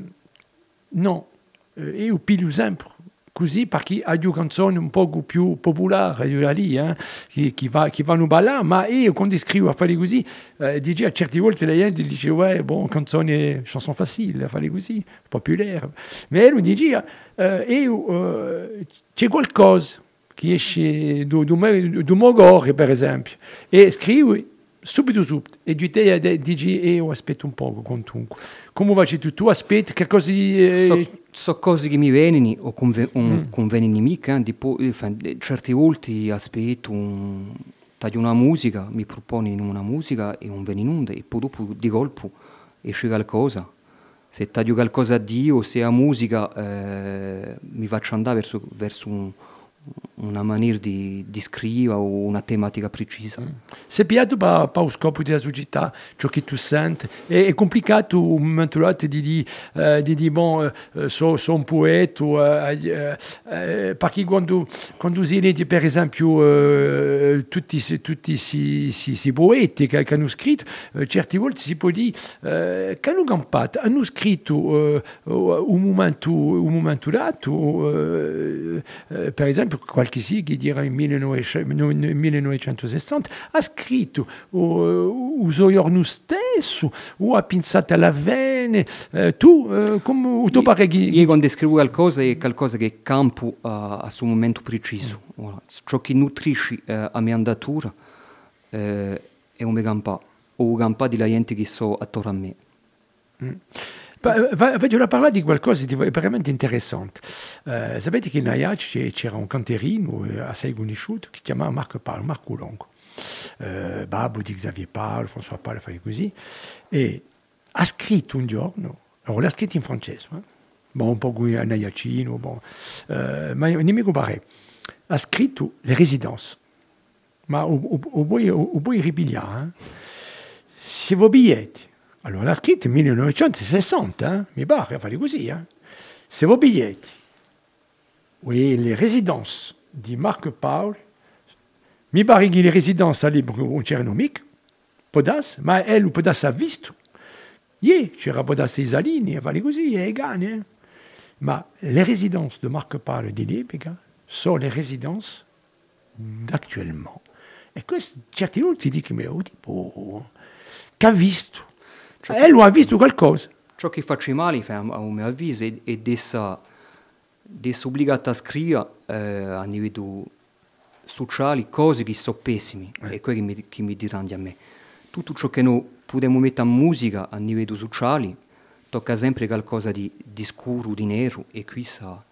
S2: no, io piglio sempre così perché ha due canzoni un po' più popolari lì, eh, che, che, va, che vanno ballare, ma io quando scrivo a fare così, eh, dice, a certe volte la gente dice, ouais, bon, canzone, chanson facile, a fare così, popolare. Ma lui dice, eh, io, eh, c'è qualcosa che esce do mio cuore, per esempio, e scrivo subito subito, e Giutea dice, io aspetto un poco, comunque. Come vai tu? Tu aspetti che cosa... eh,
S3: So, so cose che mi vengono o conve, un, convengono mica, tipo, eh, eh, certe volte aspetto un, taglio una musica, mi proponi una musica e non viene in onda e poi dopo di colpo esce qualcosa. Se taglio qualcosa a Dio, se a musica eh, mi faccio andare verso, verso un- una maniera di, di scrivere o una tematica precisa.
S2: Se piato per, per lo scopo della società, ciò che tu senti, è, è complicato un momento dato di dire, eh, di dire bon, eh, so, so un poeta, eh, eh, eh, perché quando, quando si legge per esempio eh, tutti, tutti questi poeti che, che hanno scritto, certe volte si può dire che hanno campato, hanno scritto un, momento, un momento eh, per esempio qualche sì che dirà in 1900 no- 1960 ha scritto uh, uso giorno stesso o ha pensato alla vene eh, tu eh, come tu pare che
S3: Io quando scrivo qualcosa è qualcosa che campo a, a suo momento preciso. Voilà. Ciò che nutrisce eh, a mia andatura eh, è un mio campa o un campa di la gente che so attorno a me.
S2: Va- Voglio parlare di qualcosa di veramente interessante. Eh, sapete che in Aiaci c'era un canterino eh, conosciuto che si chiamava Marco Paolo, Marco Longo. Eh, babbo di Xavier Paolo, François Paolo, così. E ha scritto un giorno, allora l'ha scritto in francese, eh? bon, un po' bon. Eh, ma. Ha scritto le residenze. Ma o, o, o eh? Allora scritto nel 1960, eh? mi pare, a fare così, eh? se vos biglietti, oui, le residenze di Marco Paolo, mi pare che le non c'erano mica, Podas, ma elle Podas ha visto, yeah, c'era Podas e Isalini, a fare così, e Egani, eh? ma le residenze di Marco Paolo di Libica sono le residenze d'actuellement. E questo, certi volte dicono, oh, tipo, che ha visto? E lui ha visto qualcosa.
S3: Ciò che faccio male, a mio avviso, è, è di essere obbligato a scrivere eh, a livello sociale cose che sono pessime e quello che mi, che mi diranno a me. Tutto ciò che noi possiamo mettere in musica a livello sociale tocca sempre qualcosa di, di scuro, di nero e qui sa,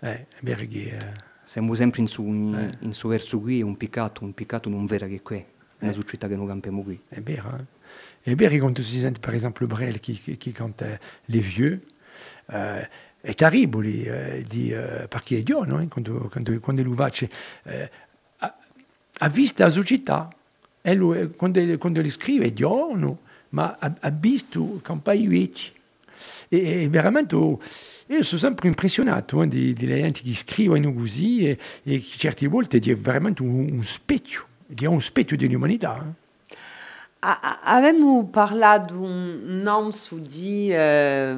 S2: Eh, perché, eh,
S3: siamo sempre in su, in, in su verso qui, è un peccato, un peccato non vera che qui, è una società che noi campiamo qui.
S2: è vero. eh. È vero quando si sente, per esempio, Brel che, che, che canta Les Vieux, eh, è terribile, eh, di, eh, perché è Dio, no? quando, quando, quando lui va, c'è, eh, ha, ha visto la società, lui, quando, quando lui scrive è Dio, no? ma ha, ha visto campagne vecchie. E, e veramente, oh, io sono sempre impressionato eh, di, di gente che scrivono così e, e che certe volte è veramente un, un specchio, è un specchio dell'umanità. eh.
S1: A- a- Avevamo parlato un nom su di eh,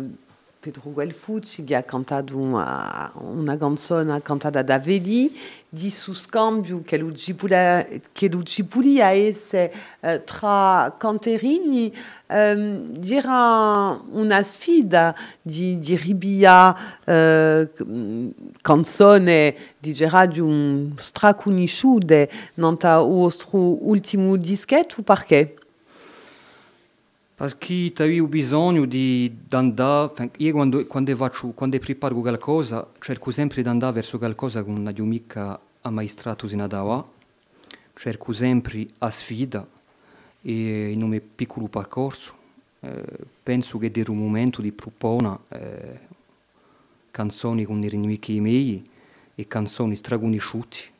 S1: Pedro Guelfucci che ha cantato una, canzone cantata da Vedi di su scambio che lo lo Gipulia esse eh, tra canterini ehm, era una sfida di, di ribia eh, canzone di Gerardo straconosciute nel vostro ultimo dischetto perché?
S3: Perché avevo bisogno di andare, io quando, quando, faccio, quando preparo qualcosa cerco sempre di andare verso qualcosa che non ho mica ammaestrato in Adawa, cerco sempre a sfida e in un piccolo percorso. Eh, penso che era un momento di proporre eh, canzoni con i miei e canzoni straconosciute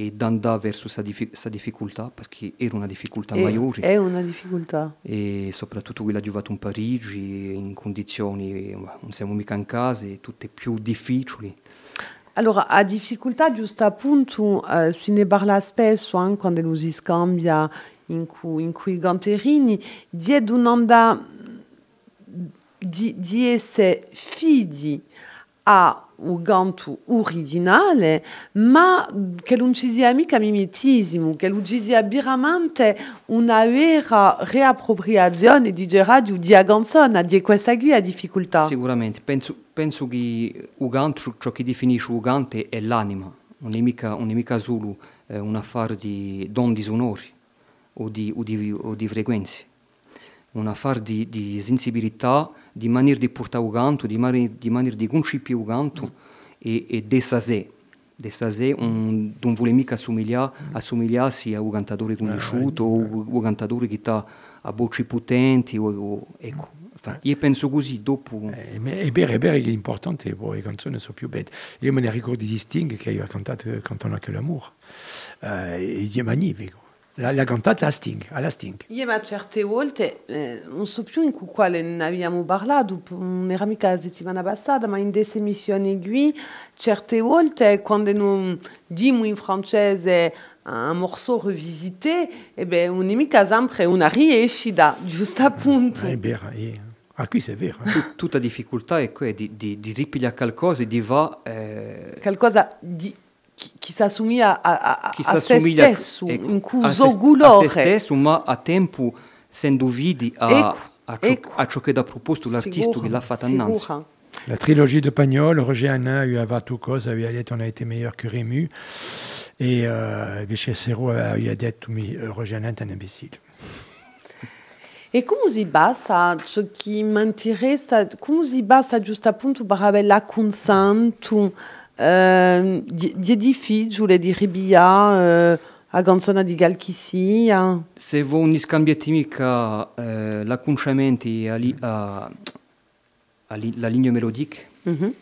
S3: e di andare verso questa diffi- difficoltà perché era una difficoltà
S1: È,
S3: maggiore
S1: è una difficoltà.
S3: e soprattutto quella giocata in Parigi in condizioni non siamo mica in casa tutte più difficili.
S1: Allora, a difficoltà, giusto appunto, eh, se ne parla spesso anche quando lo si scambia in, cu, in quei ganterini, di domanda di, di essere figli a un ganto originale, ma che non ci sia mica mimetismo, che non ci sia veramente una vera riappropriazione di radio di canzone, di questa qui a difficoltà.
S3: sicuramente penso, penso che Ugant, ciò che definisce Ugante è l'anima non è mica, non è mica solo eh, un affare di don sonori o di, o di, o di frequenze un affare di, di sensibilità di maniera di portare di, mani- di maniera di concepire Uganto e, e di sasè di sasè un, non vuole mica assomigliare, assomigliarsi a un cantatore conosciuto o un cantatore che ha a voci potenti o, o- ecco Enfin, io penso così dopo
S2: Eh, è vero, è vero che è importante, le canzoni sono più belle. Io me ne ricordo di Sting che ho cantato Quand on a que l'amour. Eh, è magnifico. La, la cantata a Sting, alla Sting.
S1: Io ma certe volte, eh, non so più in quale ne abbiamo parlato, non era mica la settimana passata, ma in delle emissioni qui, certe volte quando non dimo in francese un morceau revisité, eh ben, non è mica sempre una riescita, giusto appunto.
S2: È vero. è- Ah, qui c'est vero. eh.
S3: tut- tutta difficoltà è quella di, di, di ripigliare qualcosa e di va eh,
S1: Qualcosa di, si assomiglia a, a, a a se stesso,
S3: ecco,
S1: in cui
S3: a, se, a stesso ma a tempo essendo vidi a,
S1: Ecco,
S3: a, ciò,
S1: ecco.
S3: a ciò che ha proposto l'artista che l'ha fatta innanzi.
S2: La trilogie de Pagnol, Roger Hanin aveva tout cosa, lui a detto on a été meilleur que Rému. Et euh, invece Serrault a detto mi- Roger Hanin est un imbécile.
S1: E come si basa, ciò che mi interessa, come si basa giusto appunto per avere la consenso eh, di, di difficile di ribia eh, a canzone di gal chi sia?
S3: se voi scambiate mica eh, l'acconciamenti a, li, a, a li, la linea melodica
S1: Mhm,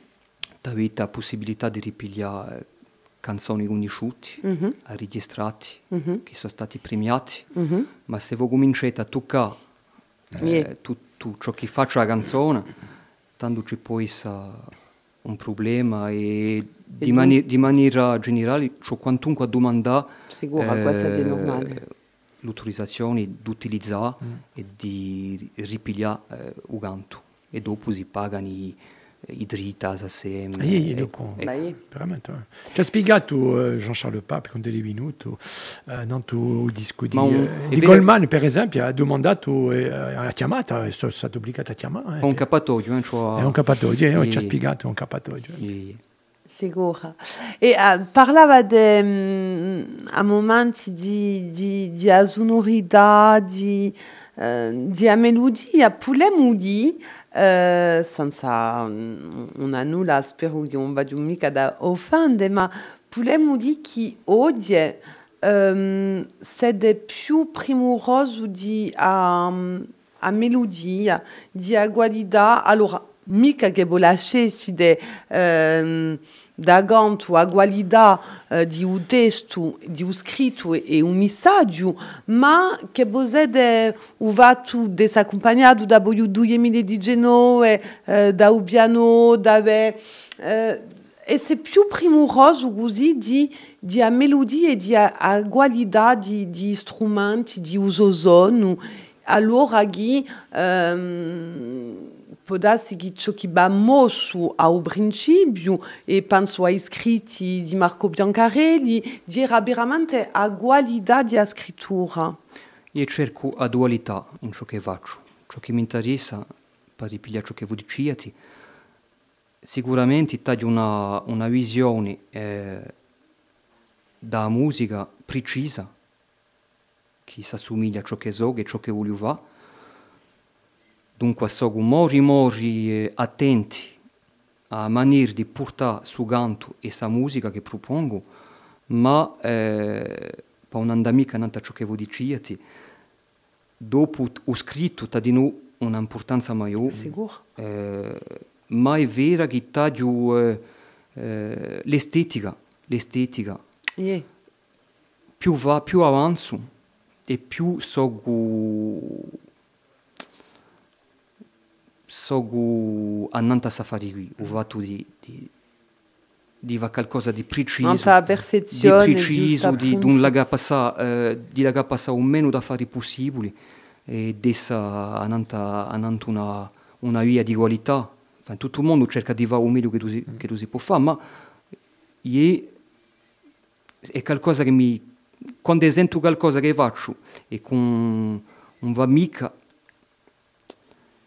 S3: avete la possibilità di ripigliare eh, canzoni conosciute
S1: mhm,
S3: registrati
S1: mhm,
S3: che sono stati premiati
S1: mhm.
S3: ma se voi cominciate a toccare eh,
S1: Yeah.
S3: tutto ciò che faccia la canzone, tanto ci può essere un problema e di,
S1: tu?
S3: mani- di maniera generale c'ho quantunque a domandare
S1: è normale.
S3: l'autorizzazione di utilizzare e di ripigliare eh, il canto e dopo si pagano i, i diritti assieme.
S2: Ah, io, io,
S3: ecco,
S2: dopo.
S3: ecco.
S1: Beh,
S2: Veramente. eh. Ci ha spiegato eh, Jean-Charles Pape quando è venuto eh, nel tuo disco di,
S3: Ma un-
S2: eh,
S3: è
S2: di Goldman, per esempio, ha domandato, eh, ha chiamato, e sono stato obbligato a chiamare.
S3: Un capatoio, eh, cioè-
S2: È un capatoio, eh, ci ha
S3: e-
S2: spiegato, un capatoio.
S3: e-
S1: Sicura. E eh, parlava de, mm, a momenti di, di, di a sonorità, di, eh, di a melodia, eh, senza mm, una nulla, spero che non vado mica da offendere, ma pulemo lì che oggi ehm, siete più primoroso di a, a melodia, di a qualità. Allora, mica che volascessi de, ehm, da ganto a qualità eh, di un testo, di un scritto e, e un messaggio, ma che vosede un vatto desaccompagnato da voi due mille di Genoe, eh, da un piano, da... Eh, e se più primoroso così di, di a melodia e di a, a qualità di, di strumenti, di uso sono, allora ghi ehm, può darsi che ciò che va mosso al principio e penso ai scritti di Marco Biancarelli di era veramente a qualità di scrittura
S3: Io cerco a dualità in ciò che faccio. Ciò che mi interessa, per ripigliare ciò che voi dicete, sicuramente taglio una, una visione eh, da musica precisa, che si assomiglia a ciò che so e ciò che voglio fare. Dunque sono mori mori eh, attenti a maniera di portare su canto e sa musica che propongo, ma eh, per un'andamica non ciò che voi dicete, dopo ho scritto ta di noi un'importanza maggiore.
S1: sicuro
S3: Eh, ma è vero che taglio eh, eh, l'estetica, l'estetica
S1: yeah.
S3: più va, più avanzo e più so so annanta safari qui, ho fatto di, di, di va qualcosa di preciso,
S1: Nanta
S3: di
S1: perfezione,
S3: preciso,
S1: giusto
S3: di, d'un laga passa, eh, di laga passa un meno da fare possibile e dessa annanta, annanta una, una via di qualità. Enfin, tutto il mondo cerca di fare un meglio che tu si, che tu si può fare, ma io è qualcosa che mi quando sento qualcosa che faccio e con non va mica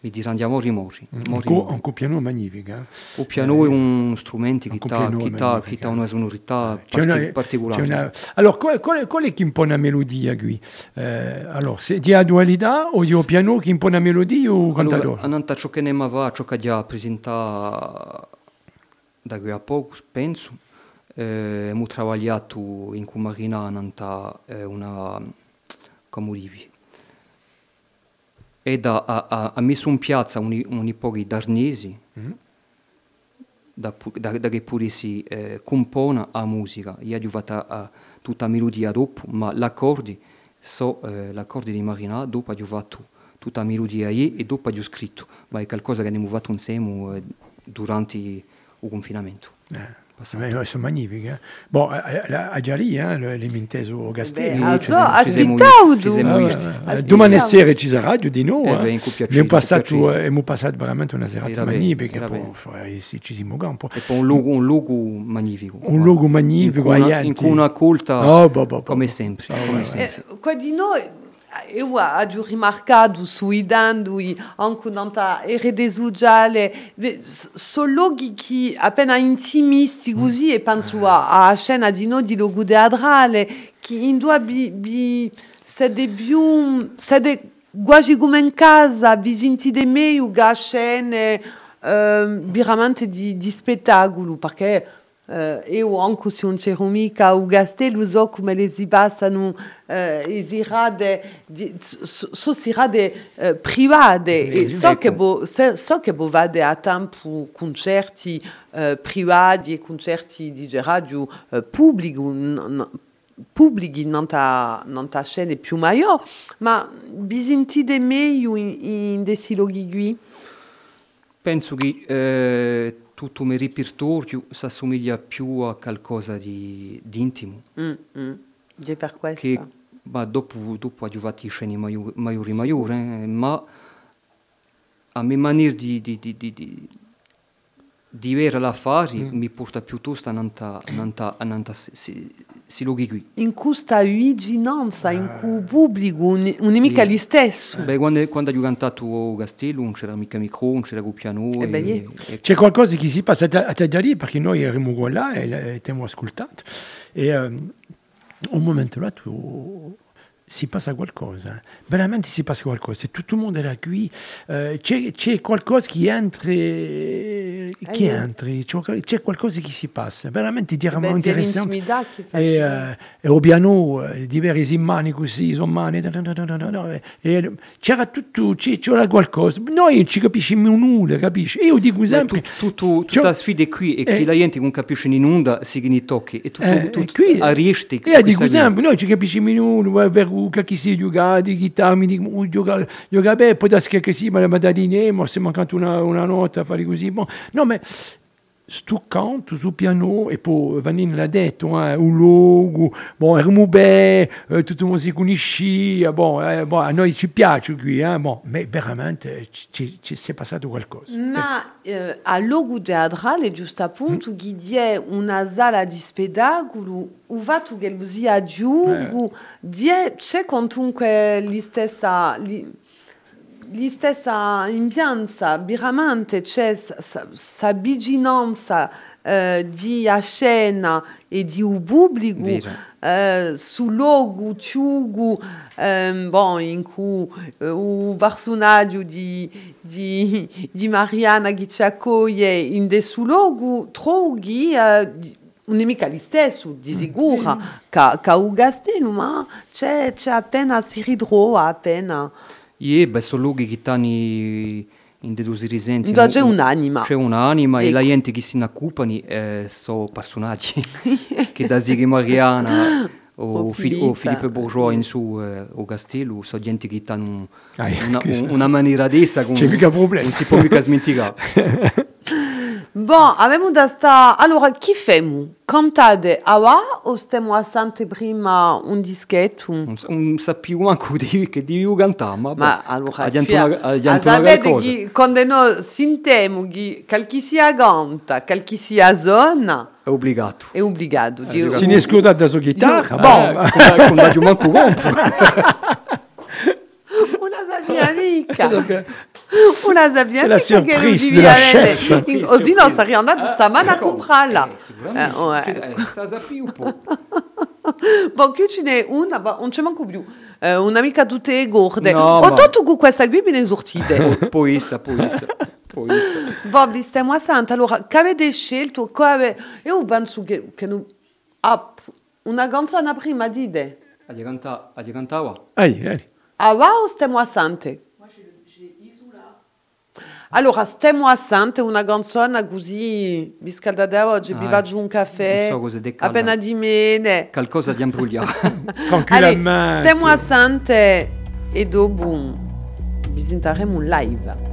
S3: mi diranno andiamo rimori
S2: Un, co- un copiano magnifico. eh.
S3: o piano è un strumento
S2: un
S3: che ha
S2: eh.
S3: una sonorità
S2: C'è
S3: parti-
S2: una-
S3: particolare
S2: una- Alors, qual, qual, qual è che impone la melodia qui eh, Alors, c'est di dualità o di o piano che impone la melodia o cantatore?
S3: allora, ciò che ne va ciò che già presentato da qui a poco penso eh, abbiamo lavorato in Cumarina annanta eh, una come dici ed ha, ha, ha- ha messo in piazza un, un po' di darnesi
S2: Mhm.
S3: da, da, da che pure si eh, compone a musica. Io ho arrivato a tutta la melodia dopo, ma l'accordi, so eh, l'accordi di Marina, dopo ho arrivato tutta la melodia io e dopo ho scritto, ma è qualcosa che abbiamo fatto insieme eh, durante il confinamento.
S2: Eh,
S3: Passato.
S2: eh, sono magnifiche. eh. Bon, a, a, a già lì, eh, le- l'immenteso Gastelli.
S1: Beh,
S3: Ci
S1: also,
S3: siamo- ci siamo
S1: aspettavo
S3: visti, ci siamo
S1: tu.
S3: visti.
S2: Ah,
S1: Aspetta.
S2: domani sera ci sarà radio di noi.
S3: Eh
S2: eh.
S3: beh, in piacere,
S2: abbiamo,
S3: in
S2: passato,
S3: piacere.
S2: eh, abbiamo passato veramente una serata
S3: Era bene,
S2: magnifica.
S3: era
S2: poi,
S3: bene.
S2: poi, sì, ci siamo un po'.
S3: E poi un luogo, un luogo magnifico.
S2: Un luogo magnifico,
S3: In cui una,
S2: aianti.
S3: in cui una colta,
S2: Oh, boh, boh, boh,
S3: come
S2: boh.
S3: sempre.
S2: Oh,
S3: come
S2: ouais,
S3: sempre.
S1: Eh, qua di noi eu ho rimarcato sui dandi anche nella RD sociale sono luoghi che appena intimisti così e penso a, a scena di noi di logo teatrale che in due bi, bi siete più siete quasi come in casa vi sentite meglio che scene eh, veramente di, di spettacolo perché io anche se non c'ero mica a Castello so come le si passano eh, le serate di- so, so serate eh, private e so che bo, se- so che bo vade a tempo concerti eh, privati e concerti di radio eh, pubblico n- n- pubblici non ta, non ta scene più maggiore ma vi sentite meglio in, in dei luoghi qui?
S3: Penso che eh, tutto il mio repertorio si assomiglia più a qualcosa di, di intimo.
S1: Mm, mm. È per questo
S3: Che ma dopo, dopo ho arrivato scene maiori, maiori, maiori eh, ma a mia maniera di, di, di, di, di, di vedere l'affare mi porta piuttosto a nanta, a nanta, a nanta si, si, si luoghi qui.
S1: in questa vicinanza, in cui pubblico un, un mica gli stesso.
S3: Beh, quando, quando ho cantato a Castello non c'era mica micro, non c'era il piano.
S1: Eh
S3: e-
S1: yeah.
S3: e-
S2: C'è qualcosa che si passa a te già lì perché noi eravamo là e e abbiamo ascoltato e ehm, un momento là tu si passa qualcosa, veramente si passa qualcosa, tutto il mondo era qui, eh, c'è, c'è qualcosa che entra, che
S1: yeah.
S2: entra, c'è, c'è qualcosa che si passa, veramente
S1: Beh,
S2: veramente
S1: c'è
S2: interessante.
S1: che
S2: E, eh, e o piano eh, diversi mani così, sono mani, da, da, da, da, da, da, e- c'era tutto, c'era qualcosa. Noi non ci capisciamo nulla, capisci? Io dico
S3: Beh,
S2: sempre...
S3: tut- tutto,
S2: Cioè-
S3: tutta la sfida è qui e
S2: Eh.
S3: chi la gente non capisce in onda si ne tocchi e tutto,
S2: Eh,
S3: tutto
S2: qui,
S3: a riesce
S2: io dico sempre, noi ci capisciamo nulla, gioca, di chitarra, mi dico, oh, gioca, gioca bene, poi da che sì, ma la madaline, ma se mancato una, una nota, fare così. Bon. No, ma sto canto sul piano e poi vanno l'ha detto eh, un luogo bon erano bene eh, tutto conosceva bon, eh, bon, a noi ci piace qui eh, bon, ma veramente ci, ci si è passato qualcosa
S1: Ma eh, a logo teatrale, giusto appunto, chi die una sala di spettacolo, u va tu che così a giù, die c'è comunque la stessa, li, li stessa impianza, veramente c'è questa vicinanza eh, di a scena e di un pubblico eh, sul luogo, ciugo, ehm, bon, in cui eh, un personaggio di, di, di Mariana che ci accoglie in questo luogo trovi eh, di- un'amica lì stesso, di sicuro, che che un castello, ma c'è appena si ritrova, appena.
S3: E beh, sono luoghi che stanno in dei due risenti.
S1: Dove c'è un'anima.
S3: C'è un'anima e
S1: Ecco.
S3: la gente che si occupano eh, sono personaggi [laughs] che da Zighi Mariana
S1: O
S3: o, Fili-
S1: Filippo.
S3: o Filippo Bourgeois in su eh, o Castello sono gente che hanno
S2: Ah,
S3: una,
S2: che-
S3: una maniera d'essa che
S2: C'è mica problema.
S3: non si può mica smenticare. [laughs]
S1: Bon, abbiamo da sta... Allora, chi femo? Cantate a va o stiamo a sante prima un dischetto?
S3: Non, non sappiamo manco di, che devi cantare, ma,
S1: Ma
S3: boh,
S1: allora,
S3: adianto
S1: fia-
S3: una,
S1: a
S3: adianto una
S1: sapete chi, quando noi sentiamo che qualche sia canta, qualche sia zona,
S3: È obbligato.
S1: è obbligato. di-
S2: si ne è scusa da sua chitarra
S1: Bon.
S3: Eh, come la manco compro. [laughs]
S1: Una sabia amica. [laughs] Una sabia
S2: C'est la
S1: non
S2: surprise de la chef.
S1: Così non sarei andato stamane a comprarla.
S3: Eh, sicuramente.
S1: Eh,
S3: un po'. [laughs]
S1: Bon, qui ce n'è una, ma non c'è manco più. Eh, un'amica tutte gorde.
S3: No,
S1: con questa qui me ne sortite. Stiamo a Santa. Allora, che avete scelto? Ave... Io penso che, che non... ah, una canzone prima di te.
S3: Agli cantava.
S2: Ai.
S1: A stiamo? Allora, stiamo a Sante, una canzone così, vi scaldate oggi, vi
S3: Ah,
S1: faccio un caffè,
S3: non so cosa
S1: appena di mene.
S3: Qualcosa di imbrugliato. [laughs] [laughs]
S2: Tranquillamente
S1: stiamo a Sante e dopo vi sentiremo un live.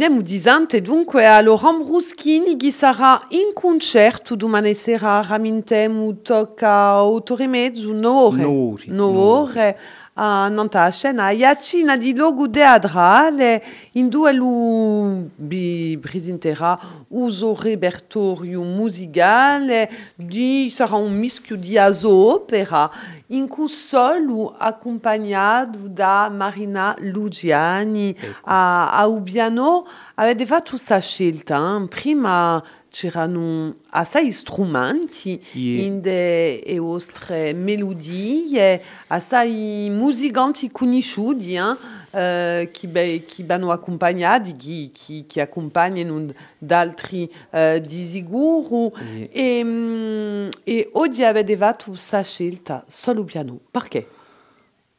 S1: Binemu disante dunque a Laurent Bruschini che sarà in concerto domani sera ramintemu tocca otto e mezzo, nove
S3: Nove,
S1: nove
S3: nove.
S1: ore a Nanta a scena a Iacina di logo teatrale in due lu bi presenterà uso repertorio musicale di sarà un mischio di opera in cui solo accompagnato da Marina Lugiani a, a Ubiano avete fatto questa scelta eh? prima c'erano assai strumenti
S3: Yeah.
S1: in de e vostre melodie assai musicanti conosciuti eh? eh, che, be- che vanno accompagnati che, che, che accompagnano d'altri eh, di sicuro
S3: Yeah.
S1: e, mm, e oggi avete fatto questa scelta solo piano perché?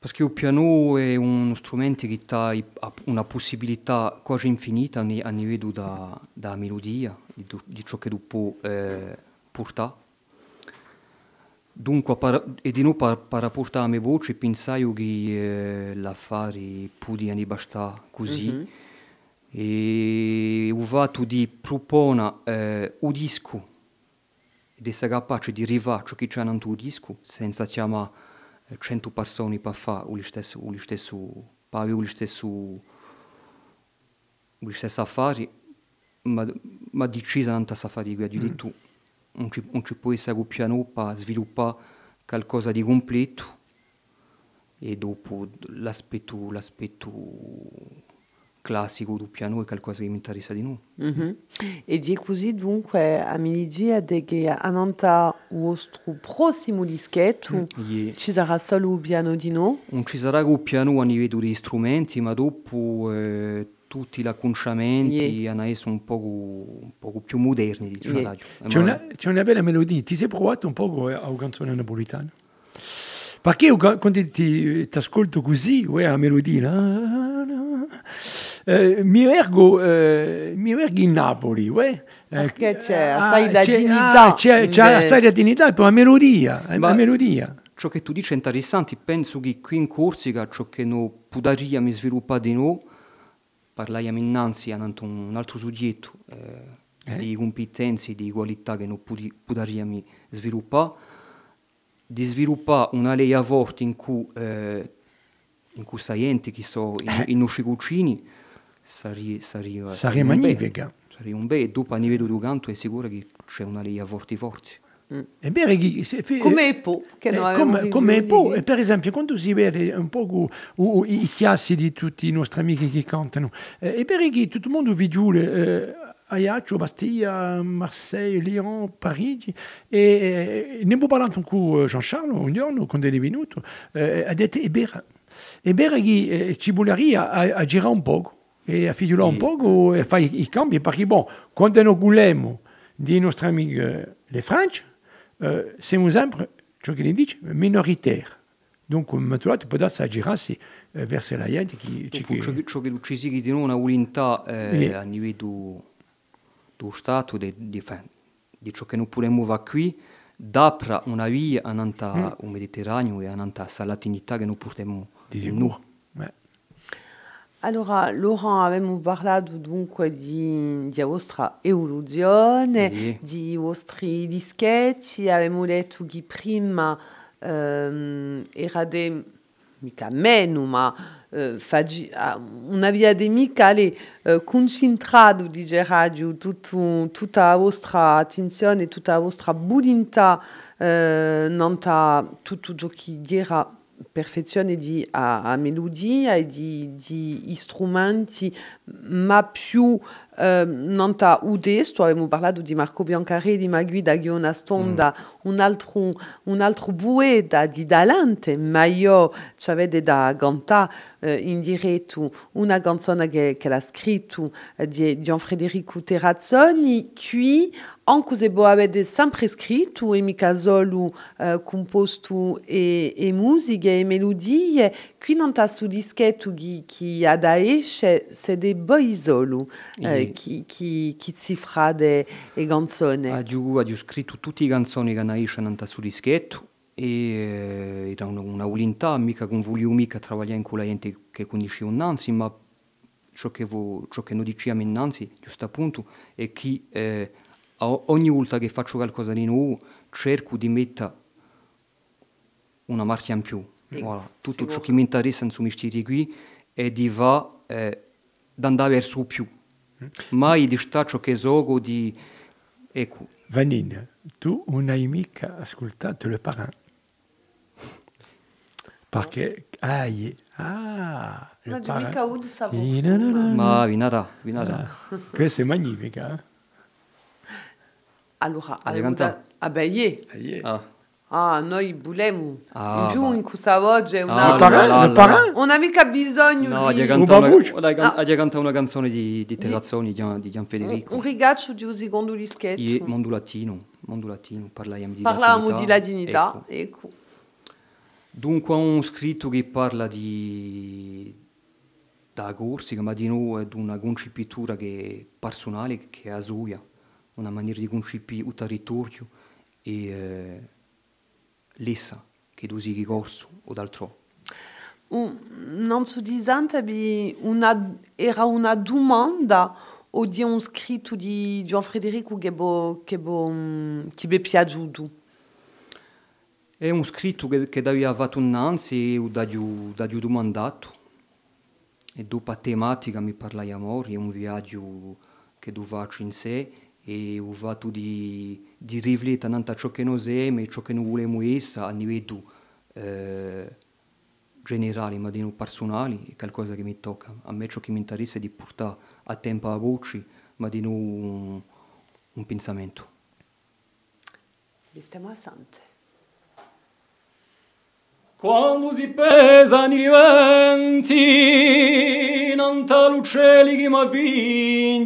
S3: Perché il piano è uno strumento che ha una possibilità quasi infinita a ni- a livello da, da melodia, di, di ciò che tu puoi eh, portare. Dunque, per, e di nuovo per, per portare la mia voce, pensavo che eh, l'affare poteva bastare così. E ho fatto di proporre eh, un disco ed essere capace di arrivare a ciò che c'è nel tuo disco senza chiamare eh, 100 persone per fare lo stesso, lo stesso, per avere lo stesso, lo stesso affare, ma, ma decisa fare di mm. tu. Non ci, non ci può essere un piano per sviluppare qualcosa di completo e dopo l'aspetto, l'aspetto classico del piano è qualcosa che mi interessa di noi.
S1: Mhm. E di così dunque a Miligi de che annanta il vostro prossimo dischetto
S3: Yeah.
S1: ci sarà solo un piano di no
S3: Non ci sarà un piano a livello di strumenti, ma dopo eh, tutti gli acconciamenti
S1: Yeah.
S3: hanno essere un poco, un poco più moderni di
S1: Yeah.
S2: C'è una, c'è una bella melodia. Ti sei provato un po' a una canzone napolitana? Perché io quando ti, ti ascolto così, uè, la melodia, na, na, eh, mi, ergo, eh, mi ergo in Napoli, uè. Eh,
S1: Perché c'è
S2: ah,
S1: assai
S2: c'è-
S1: latinità
S2: ah, c'è, c'è
S1: in-
S2: assai latinità, poi la melodia, eh,
S3: Ma-
S2: la melodia.
S3: Ciò che tu dici è interessante, penso che qui in Corsica ciò che noi potremmo sviluppare di noi, parliamo innanzi a un altro soggetto eh,
S2: Eh?
S3: di competenze, di qualità che pudi- potremmo sviluppare, di sviluppare una lei a volte in cui, eh, in cui sai enti che sono in,
S2: Eh.
S3: in nostri cucini, sarebbe,
S2: magnifica.
S3: Sarebbe un bel, e dopo a livello di canto è sicuro che c'è una lei a forti forti.
S2: È vero che... se- fe-
S1: come Epo che
S2: Eh, come, come e per esempio, quando si vede un po' u- u- i chiassi di tutti i nostri amici che cantano, eh, è vero che tutto il mondo vi giura eh, Ajaccio, Marseille, Lyon, Parigi, e eh, ne abbiamo parlato con Jean-Charles un giorno, quando è venuto, eh, ha detto, è vero, è vero che eh, ci vorrebbe a, a girare un po', e a un po' e fare i cambi, perché bon, quando noi vogliamo di nostri amici eh, le Francia, euh, siamo sempre, ciò che ne dice, minoritaire. Donc, maintenant, tu peux dire girarsi eh, verso la gente che... che-
S3: Dopo, ciò, che, ciò che ci sia di noi una volontà eh,
S2: Yeah.
S3: a livello dello Stato, di, di, fa- di ciò che noi possiamo fare qui, d'apra una via ananta
S2: Mm.
S3: al Mediterraneo e ananta alla latinità che noi portiamo
S2: di
S3: in
S2: sicuro.
S1: Allora, Laurent, avevamo parlato dunque di, di vostra evoluzione,
S3: Sì.
S1: di vostri dischetti, avevamo detto che prima ehm, era de, mica meno, ma eh, fagi- una via de mica eh, concentrato di radio tutto, tutta la vostra attenzione, tutta la vostra volontà eh, nanta tutto ciò che era perfezione di a, a melodia e di, di strumenti, ma più eh, non ta udesto, abbiamo parlato di Marco Biancarelli, ma guida Ghiona Stonda, un altro, un altro bueda di Dalante, ma io c'avete da cantare eh, in diretto una canzone che, che l'ha scritto eh, di Gian Federico Terrazzoni, qui anche se avete sempre scritto e mica solo eh, composto e, e musiche e melodie, qui non sta su dischetto che, che ad esce, c'est des boi solo eh, che, che, che de e canzoni.
S3: Ha scritto tutte le canzoni che nascono sul dischetto e eh, era una, una volontà, mica non volevo mica lavorare con la gente che conoscevo innanzi, ma ciò che, vo- ciò che noi diciamo innanzi, giusto appunto, è che eh, ogni volta che faccio qualcosa di nuovo cerco di mettere una marcia in più. Voilà. Tutto ciò che mi interessa su questi qui è di va eh, andare verso più. Mai di stare ciò che so di... Ecco,
S2: Vanine, tu non hai mica ascoltato le parrain. Perché, ah, yeah. ah,
S1: Ma
S2: le
S1: di
S2: parrain.
S1: mica
S3: ma vinarà, vinarà.
S2: Ah, questa è magnifica. eh?
S1: Allora,
S3: Hai
S1: allora ah beh, yeah.
S2: Ah, yeah.
S3: Ah,
S1: Ah, noi vogliamo.
S3: Ah,
S1: in più
S3: va.
S1: in questa voce
S3: Ah,
S1: una...
S3: Là,
S2: le
S3: là.
S2: parrain.
S1: Non ha mica bisogno
S3: no,
S1: di...
S2: Un
S3: ha can-
S1: Ah.
S3: ha cantato una canzone di, di Terrazzoni, di, di Gian
S1: un,
S3: Federico.
S1: un rigaccio di un secondo dischetto.
S3: E mondo latino, mondo latino, parliamo di
S1: Parlavamo di
S3: latinità.
S1: latinità.
S3: Ecco.
S1: Ecco.
S3: Dunque, un scritto che parla di da Corsica, ma di nuovo di una concepitura che è personale, che è sua, una maniera di concepire il territorio e eh, l'essa, che tu usi corso o d'altro.
S1: Un, non so di Zantabi, una, era una domanda o di un scritto di Gian Federico che bo, che bo, mm, che mi è piaciuto.
S3: È un scritto che, che aveva fatto innanzi e ho dato domandato. E dopo a tematica mi parla di amore, è un viaggio che tu faccio in sé e ho fatto di, di riflettere tanto ciò che noi siamo e ciò che noi vogliamo essere a livello eh, generale, ma di noi personale, è qualcosa che mi tocca. A me ciò che mi interessa è di portare a tempo a voce, ma di noi un, un pensamento.
S1: Stiamo a Sante.
S3: Quando si pesano i venti, non l'uccelli che mi vigli,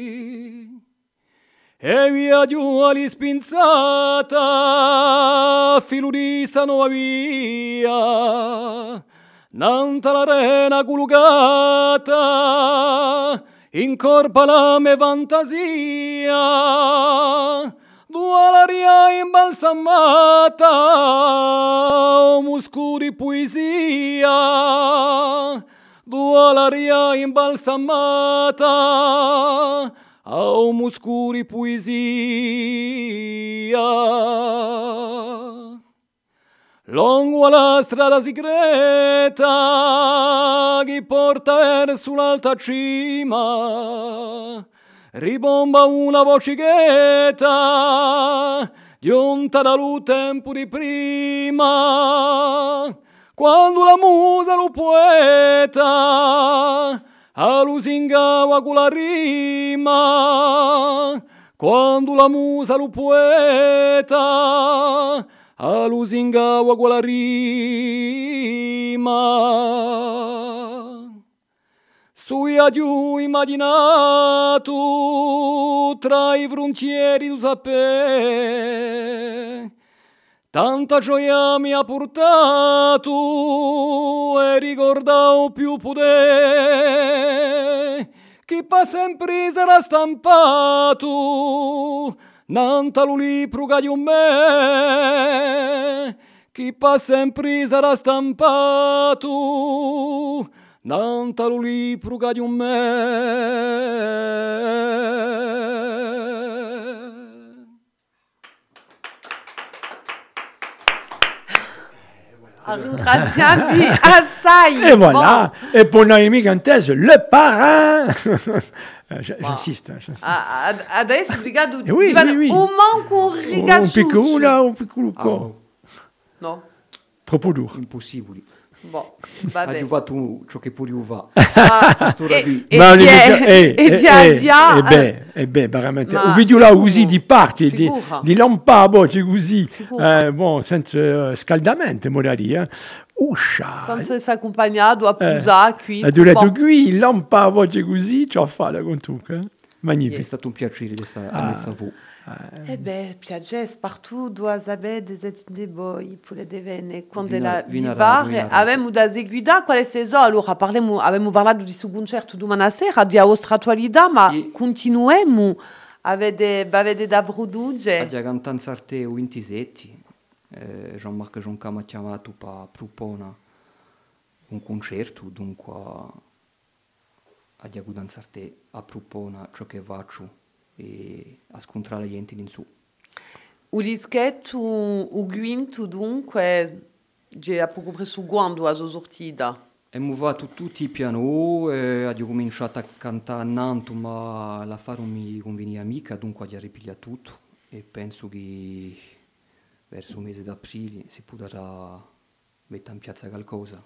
S3: E via giù all'ispinzata, filo di sta nuova via, nanta l'arena culugata, incorpa la mia fantasia, due l'aria imbalsamata, un musco di poesia, due l'aria imbalsamata, a un musco di poesia. Lungo la strada segreta che porta verso l'alta cima, ribomba una vocicchetta giunta dal tempo di prima, quando la musa lo poeta a lusingava con la rima, quando la musa lo poeta a lusingava con la rima. Sui giù immaginato tra i frontieri du sapere, tanta gioia mi ha portato e ricordavo più potere che pa sempre sarà stampato nanta libro che di un me. Che pa sempre sarà stampato nanta libro che di un me
S1: Ringraziami [laughs] assai.
S2: Et voilà. Et pour Noémie Gantès, le parrain. [laughs] J'insiste, hein, j'insiste.
S1: Ah, obrigado
S2: Eh oui,
S1: Divan,
S2: oui, oui.
S1: un
S2: un piccolo
S3: Ah,
S2: corps.
S1: No,
S2: Troppo duro.
S1: Boh,
S3: ha
S1: vabbè.
S3: fatto ciò che pure va
S1: Ah, [laughs] e, e
S2: Ma eh,
S1: e
S2: eh,
S1: a-
S2: eh,
S1: di a-
S2: eh beh, eh beh, veramente.
S1: Ma
S2: là
S1: sicuro,
S2: così di parti, di, di lampabo, così, eh, bon, senza eh, scaldamento, magari, eh. Uscia.
S1: senza essere accompagnato a
S2: Eh,
S1: Pusa qui.
S2: E tu hai detto qui, così, ci ho fatto con tu, eh.
S3: È
S2: Magnifique.
S3: stato un piacere di stare
S2: Ah.
S3: a mezzo a voi.
S1: Eh ben, piages partout, dois abe des etni boi, pure de vene, quando
S3: Vina-
S1: la
S3: vina
S1: vivar,
S3: ra- vina ra-
S1: avem da seguida, quale seso, allora parlemo, avemo parlato di su concerto domani sera, di austratualità, ma
S3: E-
S1: continuemo, avete, avete da produce.
S3: A già cantanza arte o 27, eh, Jean-Marc Jonca mi ha chiamato per proporre un concerto, dunque a già cantanza arte a proporre ciò che faccio. e a scontrare la gente in su.
S1: O guinto, dunque, c'è a poco presso quando a sortida.
S3: Abbiamo fatto tutti i piano, eh, abbiamo cominciato a cantare a Nantes, ma l'affare non mi conveniva mica, dunque abbiamo ripigliato tutto e penso che verso il mese d'aprile si potrà mettere in piazza qualcosa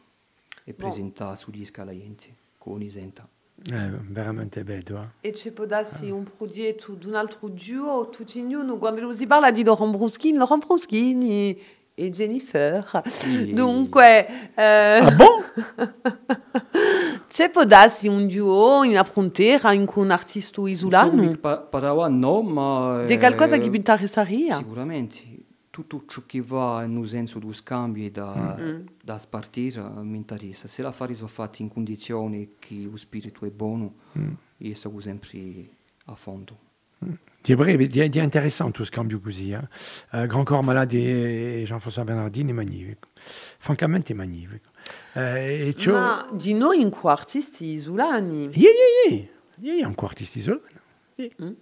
S3: e
S1: Boh.
S3: presentare su disca alla gente con Isenta.
S2: Eh, veramente bello. eh.
S1: E c'è può darsi un progetto di un altro duo, tutti in uno, quando si parla di Laurent Bruschini, Laurent Bruschini e Jennifer.
S3: Sì.
S1: Dunque, eh,
S2: Ah bon?
S1: c'è può darsi un duo in frontiera in cui un artista isolano.
S3: Parlava no, ma...
S1: Di qualcosa
S3: eh,
S1: che mi interesseria.
S3: Sicuramente, tutto ciò che va nel senso dello scambio e da, da spartire eh, mi interessa. Se l'affari sono fatti in condizioni che lo spirito è buono, io sono sempre a fondo.
S2: Di breve, di, di interessant tout ce cambio così. Eh? Eh, Grand Corps Malade e Jean-François Bernardini è magnifico. Francamente è magnifico. Eh, e ciò...
S1: Ma di noi in cui artisti isolani.
S2: Yeah, yeah, yeah. Yeah, yeah, ancora artisti isolani.
S1: Può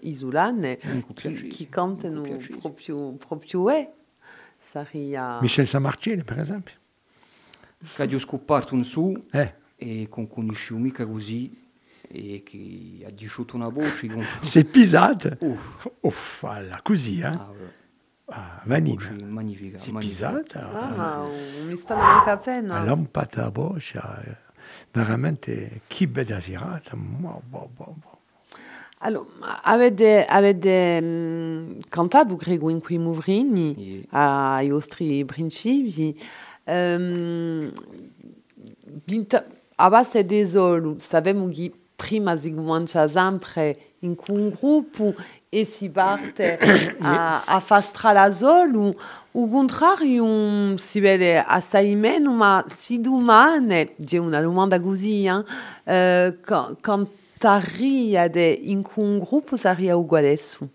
S1: isolane cantano proprio, proprio è.
S2: Michel Samarcelli, per esempio.
S3: Che ho scoperto un su
S2: Eh.
S3: e con così e che ha disciuto una voce con... [laughs]
S2: Si è pisata.
S3: Uff,
S2: Uff, alla, così, eh?
S3: ah,
S2: Ah, vanina.
S3: magnifica. Magnifica.
S2: pisata.
S1: Ah, mi sta.
S2: Ha lampata a boccia. Veramente, che bella serata. Wow, wow, wow, wow.
S1: Allora, avete, avete mm, cantato, credo, in quei movrini
S3: Sì.
S1: ai vostri principi. Um, binta, a base di solo, sappiamo che prima si comincia sempre in un gruppo e si parte a, a fare la solo. O contrario, si vede assai meno, ma si domani, c'è una domanda così, eh, eh, ca- cantaria in un gruppo sarebbe uguale su.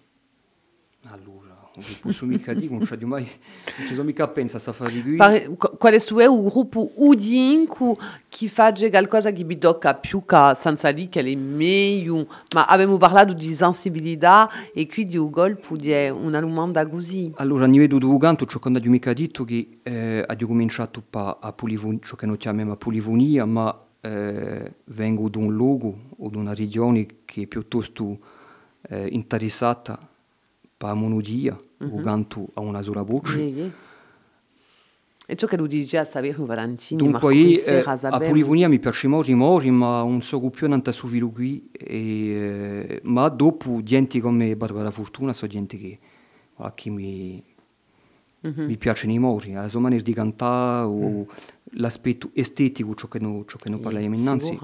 S3: Allora, non posso mica dire, non ho mai... Non ci sono mica pensato a sta fare di qui.
S1: Pare- qu- quale è un gruppo udinco che fa qualcosa che mi tocca più che senza che è meglio, ma abbiamo parlato di sensibilità e quindi il golpe è una domanda così.
S3: Allora, a livello di canto, ciò che non mica detto che eh, cominciato pa a polifonia, ciò che noi chiamiamo polifonia, ma eh, vengo da un luogo o da una regione che è piuttosto eh, interessata per la monodia, o canto a una sola voce.
S1: Sì, sì. E ciò che lui dice a Saverio Valentini,
S3: Dunque, io, eh, a polifonia mi piace molto, molto, ma non so più non su qui. E, eh, ma dopo, gente come Barbara Fortuna, sono gente che, che mi, mi piace nei mori, la sua maniera di cantare o l'aspetto estetico, ciò che noi, ciò che noi parliamo innanzi.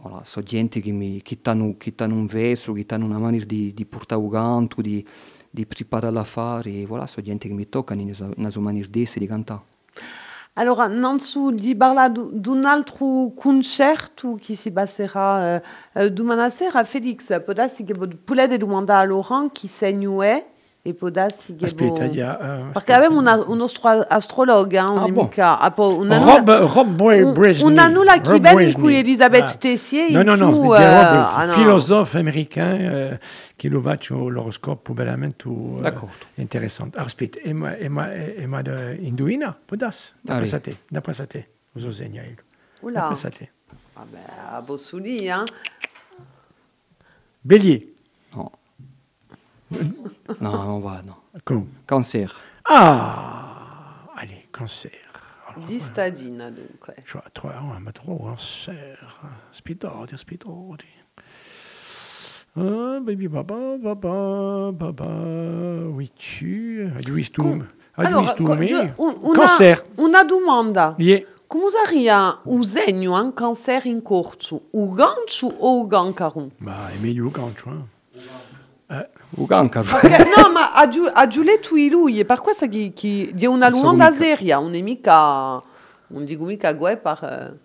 S3: Voilà, sono gente che, mi, che hanno, che hanno un verso, che hanno una maniera di, di portare il canto, di, di preparare l'affare, voilà, sono gente che mi toccano nella sua, maniera di essere, di cantare.
S1: Allora, Nanzu di parla di un altro concerto che si passerà uh, uh, domani sera. Felix, può darsi che potete domandare a Laurent chi segno è e può darsi che...
S2: Aspetta,
S1: vo-
S2: il y a, euh,
S1: un nostro astrologo, hein,
S2: Ah,
S1: un
S2: bon.
S1: mica... ah, poi una
S2: Rob,
S1: nulla-
S2: Rob Bre-
S1: un-
S2: Brezhnev.
S1: una nulla che
S2: Rob
S1: bene in cui
S2: Brezhnev.
S1: Elisabeth
S2: Ah.
S1: Tessier
S2: Non, non, non, c'est
S1: euh, ah, no.
S2: philosophe américain euh, che lo faccio l'oroscopo veramente uh,
S3: D'accordo.
S2: interessante. Aspetta, e ma, e ma, e ma de, indovina? Può darsi? D'après te, d'après sa te. Uso segna io.
S1: Oula.
S2: D'après sa te.
S1: Vabbè, a Bossuli, hein.
S2: Bélier.
S3: No. no, non va, no.
S2: Come?
S3: Cancer.
S2: Ah, allez, cancer. Alors,
S1: Di stadina, dunque.
S2: Cioè, oh, ma tre, cancer. Spidodi, spidodi. Ah, baby baba, baba, baba, oui, tu, eh. Cancer.
S1: una domanda.
S2: Yeah.
S1: Come usaria usegno un cancer in corso? O gancio o o gancarum?
S2: Bah, è meglio gancio, hein.
S3: O
S1: Perché, [laughs] no, ma a, giu, a Giuletto i lui, e per questo che, che di una luonda
S3: mica.
S1: seria, non è mica, non dico mica gue per, eh,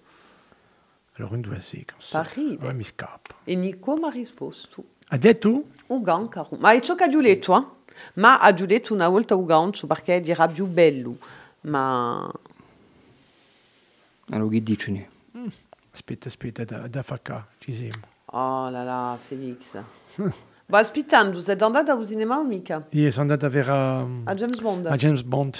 S2: Allora, un due sì, cancer.
S1: Per ride.
S2: Ah, mi scappa.
S1: e Nico mi ha risposto,
S2: Ha detto?
S1: o gancarum. Ma è ciò che ha Giuletto, eh? Ma ha Giuletto una volta o gancio perché dirà più bello, ma...
S3: Allora, che dici?
S2: Aspetta, aspetta, da, da fa qua, ci siamo.
S1: Oh là là, Felix. [laughs] Ma aspettando, sei andata al cinema o mica?
S2: Io sono andato a vedere a,
S1: A James Bond?
S2: à James Bond.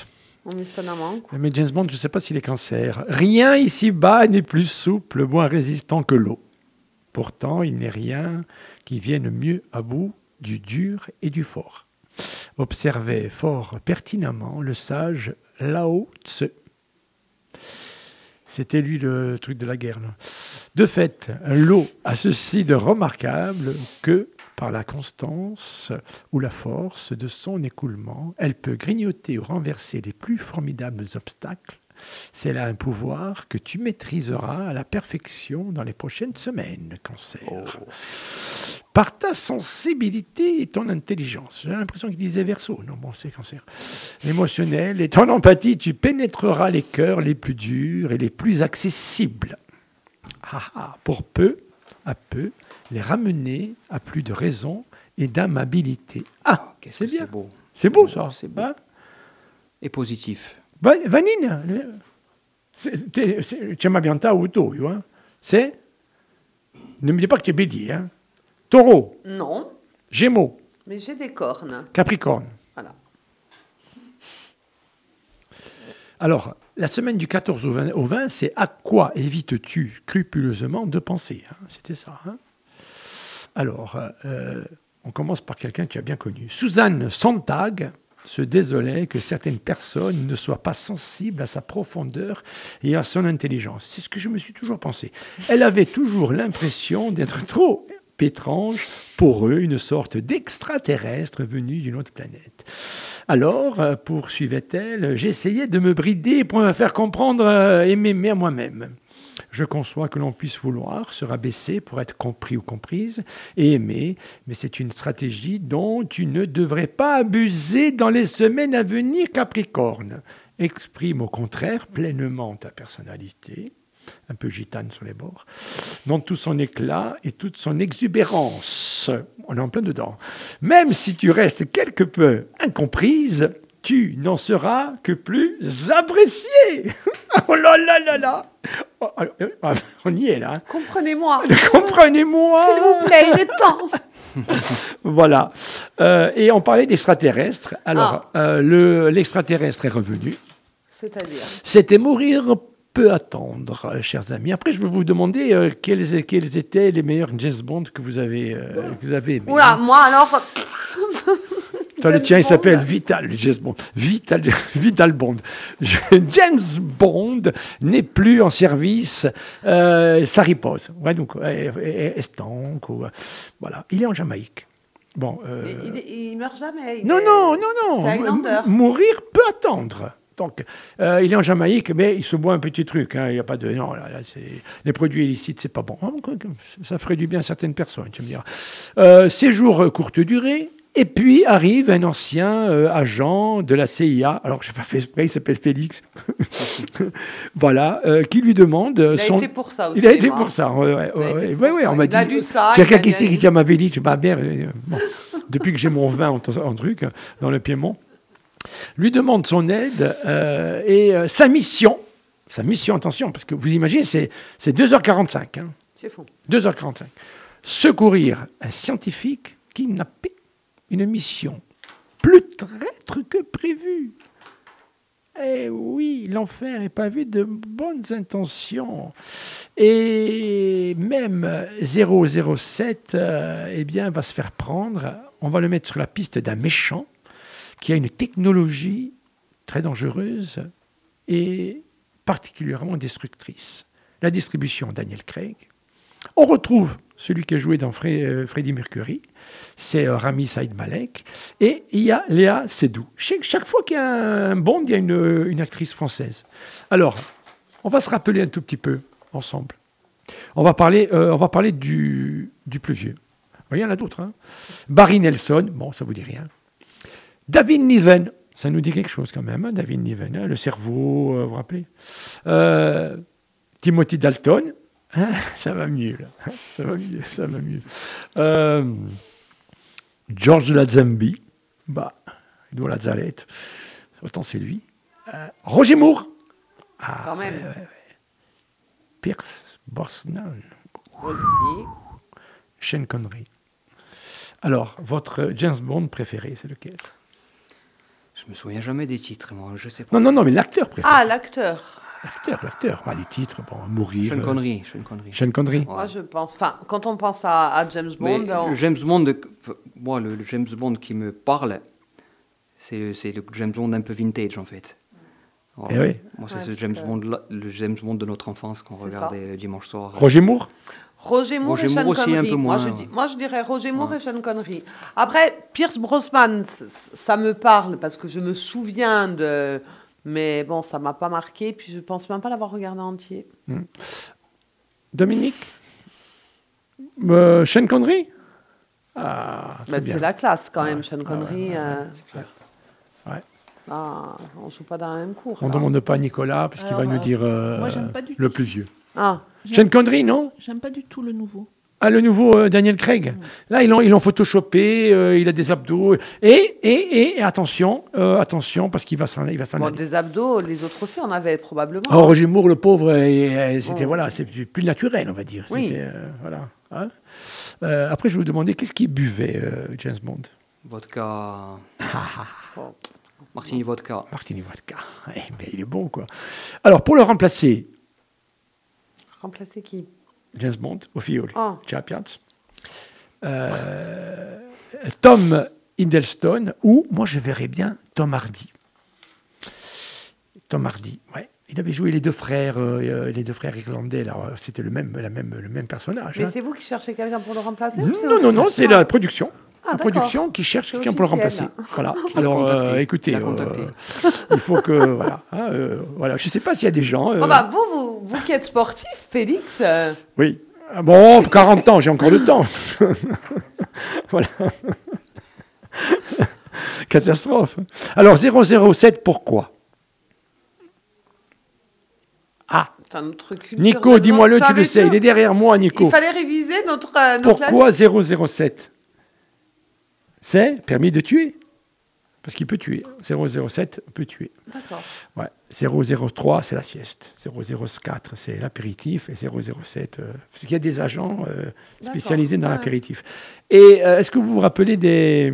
S2: Mais James Bond, je ne sais pas s'il est cancer. Rien ici-bas n'est plus souple, moins résistant que l'eau. Pourtant, il n'est rien qui vienne mieux à bout du dur et du fort. Observait fort pertinemment le sage Lao Tse. C'était lui le truc de la guerre. là. De fait, l'eau a ceci de remarquable que, par la constance ou la force de son écoulement, elle peut grignoter ou renverser les plus formidables obstacles. C'est là un pouvoir que tu maîtriseras à la perfection dans les prochaines semaines, cancer. Par ta sensibilité et ton intelligence. J'ai l'impression qu'il disait verso. Non, bon, c'est cancer. Émotionnel et ton empathie, tu pénétreras les cœurs les plus durs et les plus accessibles. Ah, ah, pour peu à peu, les ramener à plus de raison et d'amabilité. Ah,
S3: Qu'est-ce
S2: c'est bien.
S3: c'est beau.
S2: C'est beau ça.
S3: C'est beau.
S2: Hein
S3: Et positif.
S2: Va- Vanine, tu m'as bien ta auto, hein C'est Ne me dis pas que tu es bélier, hein Taureau,
S1: Non,
S2: Gémeaux,
S1: mais j'ai des cornes.
S2: Capricorne.
S1: Voilà.
S2: Alors, la semaine du 14 au 20, au 20, c'est à quoi évites-tu scrupuleusement de penser hein C'était ça. hein Alors, euh, on commence par quelqu'un que tu as bien connu. Suzanne Sontag se désolait que certaines personnes ne soient pas sensibles à sa profondeur et à son intelligence. C'est ce que je me suis toujours pensé. Elle avait toujours l'impression d'être trop étrange pour eux, une sorte d'extraterrestre venu d'une autre planète. Alors, euh, poursuivait-elle, j'essayais de me brider pour me faire comprendre euh, et m'aimer à moi-même. Je conçois que l'on puisse vouloir se rabaisser pour être compris ou comprise et aimer, mais c'est une stratégie dont tu ne devrais pas abuser dans les semaines à venir, Capricorne. Exprime au contraire pleinement ta personnalité, un peu gitane sur les bords, dans tout son éclat et toute son exubérance. On est en plein dedans. Même si tu restes quelque peu incomprise, tu n'en seras que plus appréciée. [laughs] oh là là là là Oh, oh, [laughs] On y est là.
S1: Comprenez-moi. [laughs]
S2: Comprenez-moi
S1: S'il vous plaît, il est temps.
S2: Voilà. Euh, et on parlait d'extraterrestres. Alors, euh, le- l'extraterrestre est revenu.
S1: C'est-à-dire
S2: C'était mourir peu attendre, euh, chers amis. Après, je vais vous demander euh, quels, quels étaient les meilleurs James Bond que vous avez, que vous avez aimés.
S1: Oula, moi alors.
S2: Toi, le tien, il s'appelle Vital, Bond. Vital, [laughs] Vital Bond. [laughs] James Bond n'est plus en service, euh, ça ripose. Ouais, donc, euh, euh, estanque, ou, voilà. Il est en Jamaïque. Bon, euh,
S1: il, il meurt jamais.
S2: non,
S1: est-
S2: non, non, non. M- Mourir peut attendre. Donc, euh, il est en Jamaïque, mais il se boit un petit truc. hein, Il n'y a pas de. Non, là, là, les produits illicites, c'est pas bon. Que, Ça ferait du bien à certaines personnes, tu me diras. Euh, séjour courte durée. Et puis arrive un ancien euh, agent de la CIA, alors je n'ai pas fait exprès, il s'appelle Félix, [laughs] voilà, euh, qui lui demande euh,
S1: Il a
S2: son...
S1: été pour ça aussi.
S2: Il a été
S1: moi.
S2: pour ça, ouais, ouais,
S1: a
S2: ouais, ouais, ouais, on m'a
S1: Il a
S2: dit.
S1: lu ça,
S2: Quelqu'un
S1: a
S2: qui sait qui à ma Véli, je euh, bon, [laughs] depuis que j'ai mon vin en, en truc, dans le Piémont, lui demande son aide euh, et sa mission, sa mission, attention, parce que vous imaginez, c'est c'est 2h45, hein,
S1: C'est fou.
S2: 2h45, secourir un scientifique kidnappé, une mission plus traître que prévu. Eh oui, l'enfer est pavé de bonnes intentions. Et même 007 euh, eh bien, va se faire prendre. On va le mettre sur la piste d'un méchant qui a une technologie très dangereuse et particulièrement destructrice. La distribution, Daniel Craig. On retrouve celui qui a joué dans Fre- euh, Freddie Mercury, c'est euh, Rami Saïd Malek, et il y a Léa Seydoux. Chaque, fois qu'il y a un Bond, il y a une, une actrice française. Alors, On va se rappeler un tout petit peu ensemble. On va parler, euh, du, du plus vieux. Il y en a d'autres. hein. Barry Nelson, bon, ça vous dit rien. David Niven, ça nous dit quelque chose quand même, hein, David Niven, hein, le cerveau, euh, vous vous rappelez Euh, Timothy Dalton, hein, [laughs] ça va mieux, là. ça va mieux, ça va mieux. Euh, George Lazenby, bah, autant c'est lui. Euh, Roger Moore, ah,
S1: Quand même.
S2: Pierce Brosnan,
S1: Aussi.
S2: Sean Connery. Alors, votre James Bond préféré, c'est lequel?
S3: Je me souviens jamais des titres, moi, je sais pas.
S2: Non, non, non, mais l'acteur préféré.
S1: Ah, l'acteur.
S2: L'acteur, l'acteur. Pas les titres, bon, mourir.
S3: Sean
S2: euh,
S3: Connery, Sean Connery.
S2: Sean Connery.
S3: Ouais.
S1: Moi, je pense. Enfin, quand on pense à, à James
S3: Mais
S1: Bond, on-
S3: le James Bond, moi, le, le James Bond qui me parle, c'est le James Bond un peu vintage, en fait. Alors,
S2: Eh oui.
S3: Moi, c'est
S1: Ouais,
S3: ce James
S1: que-
S3: Bond, là, le James Bond de notre enfance qu'on regardait le dimanche soir.
S2: Roger Moore?
S1: Roger Moore
S3: Roger
S1: et Sean
S3: Moore aussi, un
S1: Connery.
S3: peu
S1: moi,
S3: moins,
S1: je
S3: ouais.
S1: dis- moi, je dirais Roger Moore et Sean Connery. Après, Pierce Brosnan, ça me parle parce que je me souviens de. Mais bon, ça m'a pas marqué. Puis je pense même pas l'avoir regardé entier.
S2: Dominique euh, Sean Connery Ah,
S1: Bah, c'est la classe quand même. Sean
S2: Ah,
S1: Connery.
S2: ouais, ouais,
S1: euh,
S2: c'est clair. Ouais.
S1: ah, on joue pas dans le même cours.
S2: On ne
S1: là.
S2: demande pas à Nicolas, parce qu'il va nous
S4: euh,
S2: dire euh,
S4: moi, j'aime pas du
S2: le
S4: tout
S2: plus vieux.
S1: Ah,
S2: Sean Connery, non?
S4: J'aime pas du tout le nouveau.
S2: Ah, le nouveau euh, Daniel Craig. Là, ils l'ont, ils l'ont photoshopé, euh, il a des abdos. Et, et, et attention, euh, attention, parce qu'il va s'en, il va s'en
S1: bon,
S2: aller.
S1: des abdos, les autres aussi en avaient probablement.
S2: Oh, Roger Moore, le pauvre, c'était
S1: Oh.
S2: voilà, c'est plus naturel, on va dire.
S1: Oui.
S2: Euh, voilà. hein. Euh, après, je vais vous demander qu'est-ce qu'il buvait, euh, James Bond?
S3: Vodka.
S1: Bon.
S3: Martini Vodka.
S2: Martini Vodka. Eh ben, il est bon, quoi. Alors, pour le remplacer,
S1: Remplacer qui?
S2: James Bond
S1: Ah.
S2: Champions. Euh, Tom Hiddleston ou moi je verrais bien Tom Hardy. Tom Hardy, ouais. Il avait joué les deux frères, euh, les deux frères irlandais. Là, c'était le même, la même, le même personnage.
S1: Mais
S2: hein.
S1: c'est vous qui cherchez quelqu'un pour le remplacer
S2: Non, non, non, c'est la production.
S1: Ah,
S2: production qui cherche quelqu'un pour le remplacer. [laughs] Voilà. Alors, euh, écoutez, euh, [laughs] il faut que voilà. hein, euh, voilà. Je ne sais pas s'il y a des gens. euh,
S1: Oh bah, vous, vous, vous qui êtes sportif, Félix, euh,
S2: Oui. Ah Bon, 40 ans, j'ai encore le temps. [laughs] voilà. Catastrophe. Alors, 007, pourquoi? Ah. Nico, dis-moi-le, tu le sais, il est derrière moi, Nico.
S1: Il fallait réviser notre. euh, notre
S2: Pourquoi 007 C'est permis de tuer. Parce qu'il peut tuer. 007 peut tuer.
S1: D'accord.
S2: Ouais. 003, c'est la sieste. 004, c'est l'apéritif. Et 007, euh, parce qu'il y a des agents euh, spécialisés dans l'apéritif. Et euh, est-ce que vous vous rappelez des.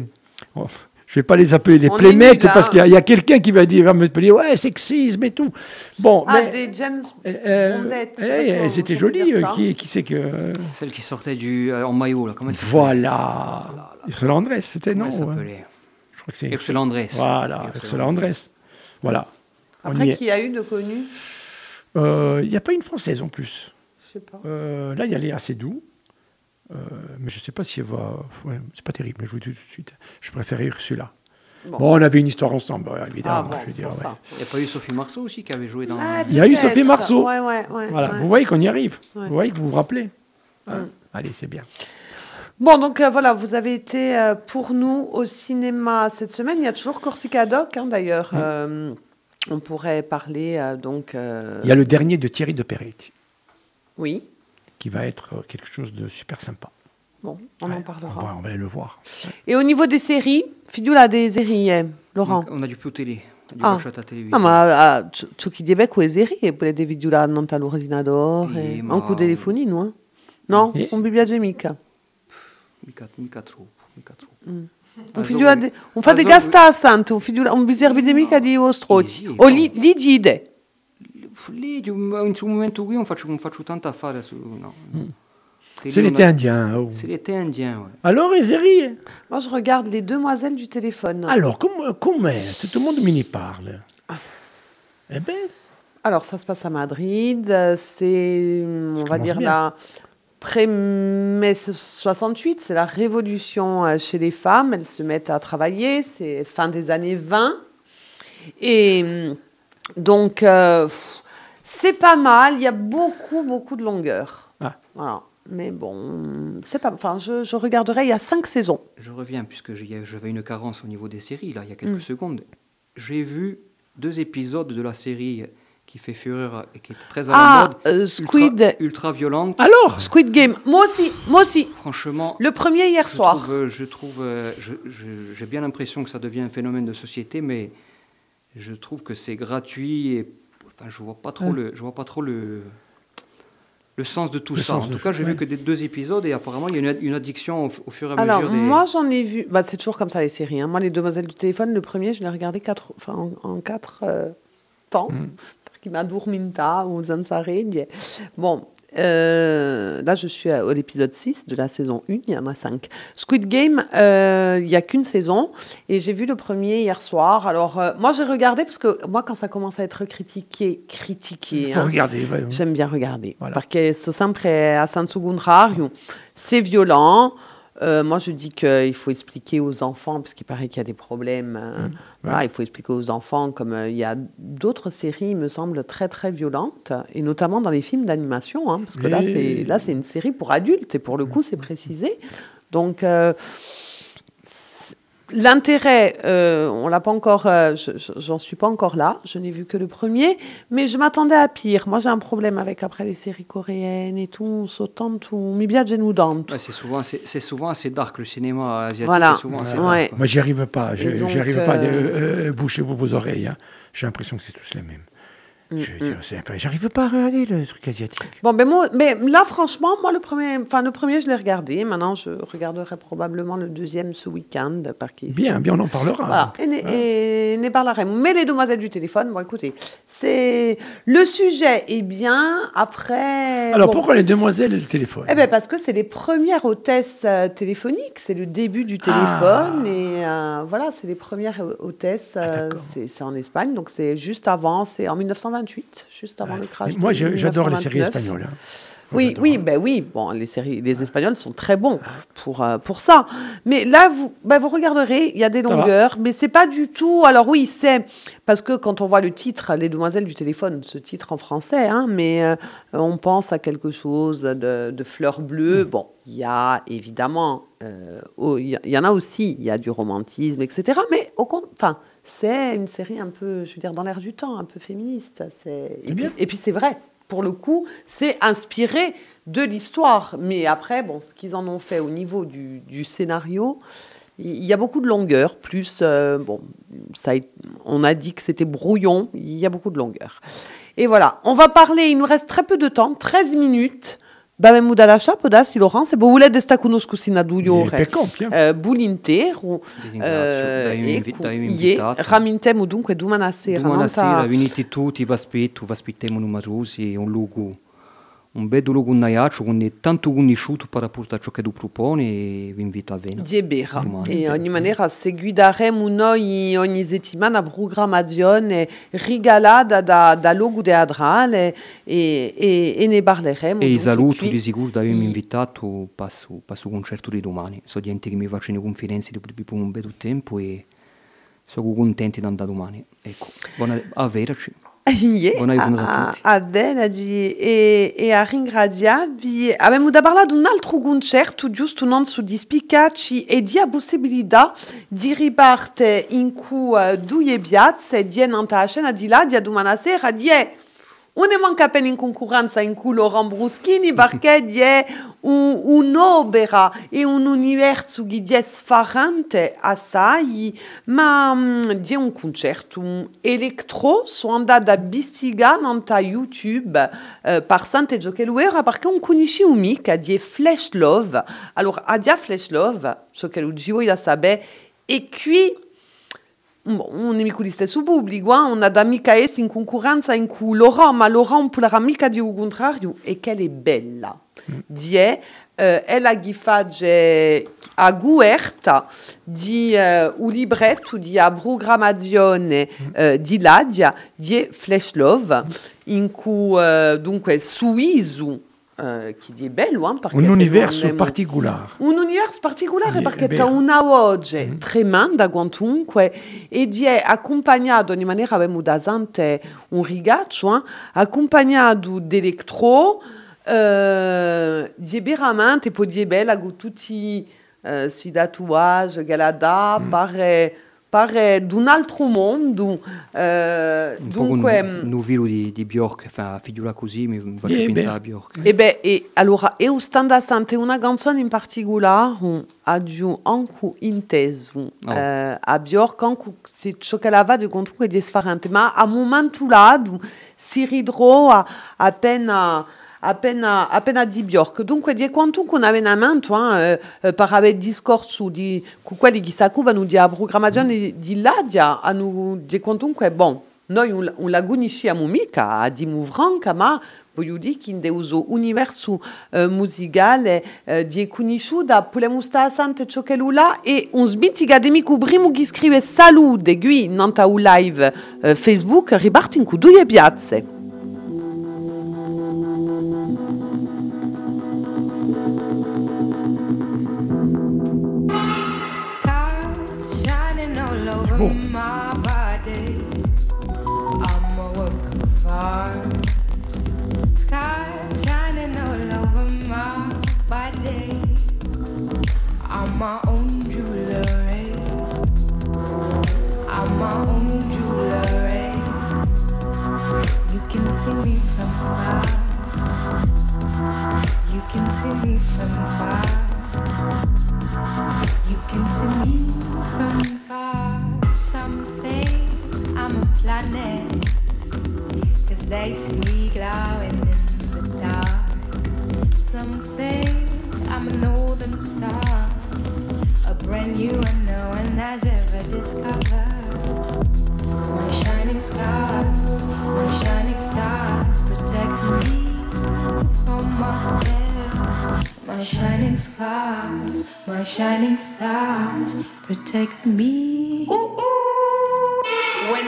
S2: oh, je ne vais pas les appeler
S1: est
S2: playmates
S1: nuls, hein.
S2: parce qu'il y a, a quelqu'un qui va dire, va me dire, ouais, sexisme et tout. Bon,
S1: Ah,
S2: mais.
S1: des James
S2: euh, jolies.
S1: dire
S2: euh,
S1: ça.
S2: Qui, qui c'est que. euh,
S3: Celle qui sortait du, euh, en maillot, là. Comment elle
S2: Voilà. Ursula Andress, c'était
S3: Comment
S2: non
S3: elle
S2: Je crois que c'est.
S3: Ursula Andress.
S2: Voilà, Ursula Andress. Voilà. On
S1: Après,
S2: y
S1: qui a eu de connu?
S2: Euh, Il n'y a pas une française en plus.
S1: Je sais pas.
S2: Euh, là, il y a Léa Seydoux. Euh, mais je ne sais pas si elle va. Ouais, c'est pas terrible, mais je vous dis tout de suite. Je préférais Ursula.
S1: Bon.
S2: Bon, on avait une histoire ensemble, évidemment.
S1: Ah bon,
S2: je veux
S1: c'est
S2: dire,
S1: pour
S2: ouais.
S1: ça.
S3: Il n'y a pas eu Sophie Marceau aussi qui avait joué dans.
S1: Ah,
S2: Il y a eu. Sophie Marceau.
S1: Ouais, ouais, ouais.
S2: Voilà,
S1: ouais.
S2: vous voyez qu'on y arrive.
S1: Ouais.
S2: Vous voyez que vous vous rappelez.
S1: Mm.
S2: Allez, c'est bien.
S1: Bon, donc euh, voilà, vous avez été euh, pour nous au cinéma cette semaine. Il y a toujours Corsica Doc, hein, d'ailleurs. Euh, on pourrait parler, euh, donc. euh,
S2: Il y a le dernier de Thierry de Peretti,
S1: Oui,
S2: qui va être quelque chose de super sympa.
S1: bon, on
S2: Ouais,
S1: en parlera.
S2: On va, on va aller le voir.
S1: Et au niveau des séries, Fidula des séries, eh, Laurent.
S3: On a du plus télé. Du
S1: Ah.
S3: à télévision.
S1: Ah, ma a che deve quelle serie, pure dei video là non all'ordinatore,
S3: Sì,
S1: eh,
S3: ma-
S1: anche telefonino, no? No,
S2: Sì.
S1: un bibliage mica.
S3: Mica, mica troppo. Mica
S1: figlio
S3: so-
S1: de, un fa de a un figlio un biserbi de mica di ostrocci.
S3: Sì,
S1: O li, li dide.
S3: Lì, un- in questo momento qui non faccio, non faccio tanto affare su... No. Télé,
S2: C'est l'été
S3: a-
S2: indien. oh.
S3: C'est l'été indien, ouais.
S2: Alors, séries
S1: Moi, je regarde les demoiselles du téléphone.
S2: Alors, comment, comment Tout le monde m'y parle. Eh bien,
S1: Alors, ça se passe à Madrid. euh, C'est, on va dire,
S2: bien.
S1: la pré-mai 68. C'est la révolution euh, chez les femmes. Elles se mettent à travailler. C'est fin des années 20. Et hum, donc, euh, pff, C'est pas mal, il y a beaucoup, beaucoup de longueur.
S2: Ah.
S1: Voilà. Mais bon, c'est pas. Enfin, je, je regarderai, il y a cinq saisons.
S3: Je reviens, puisque j'ai- j'avais une carence au niveau des séries, là, il y a
S1: Mm.
S3: quelques secondes. J'ai vu deux épisodes de la série qui fait fureur et qui est très à la
S1: Ah,
S3: mode.
S1: euh, Squid,
S3: Ultra, ultra violente.
S2: Alors
S1: Squid Game. Moi aussi, moi aussi.
S3: Franchement,
S1: Le premier hier
S3: je
S1: soir.
S3: trouve, je trouve, euh, j'ai bien l'impression que ça devient un phénomène de société, mais je trouve que c'est gratuit et enfin, je vois pas trop le, je vois pas trop le, le sens de tout
S2: Le
S3: ça. En tout cas, j'ai vu que des deux épisodes et apparemment il y a une, une addiction au, au fur et à
S1: Alors,
S3: mesure des.
S1: moi, j'en ai vu. Bah, c'est toujours comme ça, les séries. hein. Moi, Les Demoiselles du téléphone, le premier, je l'ai regardé quatre, enfin, en, en quatre euh, temps. Qui m'a dorminta ou zanzareglie. Bon. Euh, là, je suis à à l'épisode 6 de la saison 1, il y en a 5. Squid Game, euh, il n'y a qu'une saison et j'ai vu le premier hier soir. Alors, euh, moi, j'ai regardé parce que moi, quand ça commence à être critiqué, critiqué,
S2: Il faut
S1: hein,
S2: regarder.
S1: J'aime bien regarder.
S2: Voilà.
S1: Parce que sto sempre a senso contrario. C'est violent. Euh, moi, je dis qu'il faut expliquer aux enfants, parce qu'il paraît qu'il y a des problèmes. euh, voilà, il faut expliquer aux enfants, comme euh, il y a d'autres séries, il me semble, très, très violentes, et notamment dans les films d'animation, hein, parce que là,
S2: Et-
S1: c'est là, c'est une série pour adultes, et pour le coup, c'est précisé. Donc, euh, L'intérêt, euh, on l'a pas encore, euh, je- je- j'en suis pas encore là. Je n'ai vu que le premier, mais je m'attendais à pire. Moi, j'ai un problème avec après les séries coréennes et tout, sautant tout, mi.
S3: Ouais, c'est souvent, assez- c'est souvent assez dark le cinéma asiatique.
S1: Voilà.
S3: souvent assez
S1: Ouais.
S3: dark.
S2: Moi, j'y arrive pas. J'y arrive pas.
S1: euh,
S2: Bouchez-vous vos oreilles. hein. J'ai l'impression que c'est tous les mêmes. J'arrive pas à regarder le truc asiatique.
S1: Bon, ben moi, mais là, franchement, moi, le premier, enfin, le premier, je l'ai regardé. Maintenant, je regarderai probablement le deuxième ce week-end.
S2: Bien, bien, on en parlera.
S1: Voilà. Et, ne- et ne parleremo. Mais les demoiselles du téléphone, bon, écoutez, c'est le sujet est bien. Après.
S2: Alors,
S1: bon,
S2: pourquoi les demoiselles et le téléphone?
S1: Eh ben parce que c'est les premières hôtesses euh, téléphoniques, c'est le début du téléphone
S2: Ah.
S1: et euh, voilà, c'est les premières hôtesses.
S2: Ah,
S1: euh, c'est en Espagne, donc c'est juste avant, c'est en 1928, juste avant le crash.
S2: Moi, j'adore les séries
S1: 1929.
S2: espagnoles. hein.
S1: Oui, oui, ben oui. Bon, les séries, les Espagnols sont très bons pour euh, pour ça. Mais là, vous, ben, vous regarderez, il y a des longueurs, mais c'est pas du tout. Alors oui, c'est parce que quand on voit le titre, les demoiselles du téléphone, ce titre en français, hein, mais euh, on pense à quelque chose de, de fleurs bleues. Bon, il y a évidemment, euh, il y, en a aussi, il y a du romantisme, etc. Mais au enfin. C'est une série un peu, je veux dire, dans l'air du temps, un peu féministe. C'est- Et puis,
S2: bien.
S1: et puis c'est vrai, pour le coup, c'est inspiré de l'histoire. Mais après, bon, ce qu'ils en ont fait au niveau du, du scénario, il y a beaucoup de longueur. Plus, euh, bon, ça, on a dit que c'était brouillon. Il y a beaucoup de longueur. Et voilà, on va parler. Il nous reste très peu de temps, 13 minutes. Bavem dalla podassi Laurence, e volete desta conoscusi na due
S2: Mais
S1: ore.
S2: per compia.
S1: Eh,
S3: Vi ringrazio,
S1: eh, e ramintemo dunque domani sera. Non
S3: sera venite tutti, vi aspetto, vi aspettiamo numerosi, un luogo, un bel luogo naiaccio, con tanto conosciuto per rapporto a ciò che tu propone e vi invito a venire.
S1: di.
S3: Domani.
S1: E ogni maniera seguiremo noi ogni settimana programmazione rigalata da, da logo teatrale e, e, e ne parleremo.
S3: E saluto di sicuro da avermi invitato passo, passo concerto di domani. So gente che mi facciano confidenze di un bel tempo e sono contenti di andare domani. Ecco, buona, a vederci.
S1: Yeah,
S3: Buona giornata a
S1: a,
S3: tutti.
S1: a Benagi e, e a ringraziarvi. Abbiamo da parlare di un altro concerto, giusto non su di spicacci e di a possibilità di riparte in cui uh, due piazze di nanta scena di là di domani sera di un ne manca appena in concorrenza in cui Laurent Bruschini perché di un, un'opera e un universo che di sfarante assai ma mm, di un concerto un electro su andata a bistiga nanta YouTube eh, par Sante Giocheluera perché un conosci un mica di Flash Love allora a dia Flash Love so che lo dico da sabe e qui Bon, un nemico di stesso pubblico, eh? una d'amica es in concorrenza in cui Laurent, ma Laurent per l'amica di un contrario, e che è bella. Die, eh, ella che fa a guerta di eh, un libretto di a programmazione eh, di Ladia, di Flash Love, in cui eh, dunque Suizu eh, che di bello, perché
S2: Un universo particolare.
S1: Un universo particolare perché c'è una voce tremenda quantunque e di è accompagnato in maniera abbiamo da sante un rigaccio, eh, accompagnato d'electro, eh, di è veramente poi di bella con tutti eh, si tatuaggi la dà, pare, pare d'un altro mondo. eh,
S3: Un po' un,
S1: dunque...
S3: un nuvilo di, di Bjork, fa figura così, mi faccio
S2: Eh,
S3: pensare
S2: beh.
S3: a Bjork.
S1: E beh, e allora, io stando a sentire una canzone in particolare, ho anche inteso
S3: Oh.
S1: eh, a Bjork, anche se ciò che va di contro è differente, ma a un momento là, si ridrò a, appena appena, appena di Bjork. Dunque, di quantunque un allenamento, eh, eh, per avere discorso di quelli che si occupano di programmazione di Ladia, hanno di quantunque, bon, noi un, un la conosciamo mica a di Muvranca, ma voglio dire che in questo universo eh, musicale eh, di conosciuta, possiamo stare sente ciò che là e un sbittiga di mico primo che scrive salute qui in un live eh, Facebook riparti in due piazze.
S4: Can see me from far. You can see me from far. Something I'm a planet. Cause they see me glowing in the dark. Some think I'm a northern star. A brand new one no one has ever discovered. My shining stars, my shining stars protect me from myself. My shining scars, my shining stars protect me.
S5: When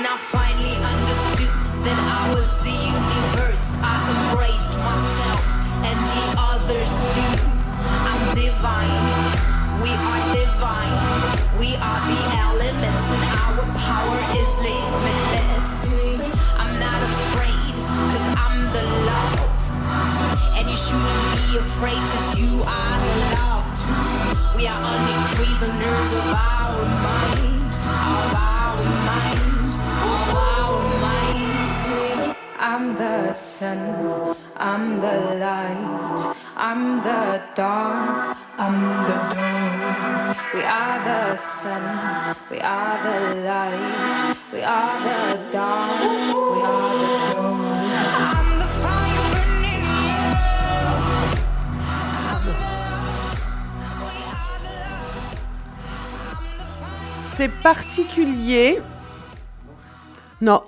S5: I finally understood that I was the universe, I embraced myself and the others too. I'm divine, we are divine, we are the elements, and our power is limitless. And you shouldn't be afraid, cause you are loved. We are only prisoners of our mind, of our mind, of our mind.
S4: I'm the sun, I'm the light, I'm the dark, I'm the dawn. We are the sun, we are the light, we are the dawn,
S1: C'est particulier. Non.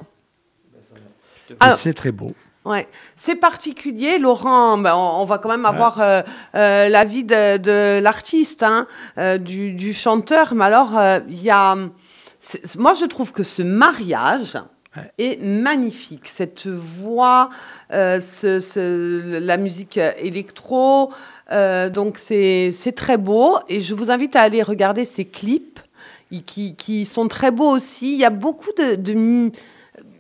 S1: Alors-
S2: c'est très beau.
S1: Ouais, c'est particulier, Laurent. ben, on, on va quand même avoir euh, euh, l'avis de, de l'artiste, hein, euh, du, du chanteur. Mais alors, il y a. Moi, je trouve que ce mariage
S2: Ouais.
S1: est magnifique. Cette voix, ce, ce- la musique électro. donc, c'est très beau. Et je vous invite à aller regarder ces clips qui, qui sont très beaux aussi. Il y a beaucoup de,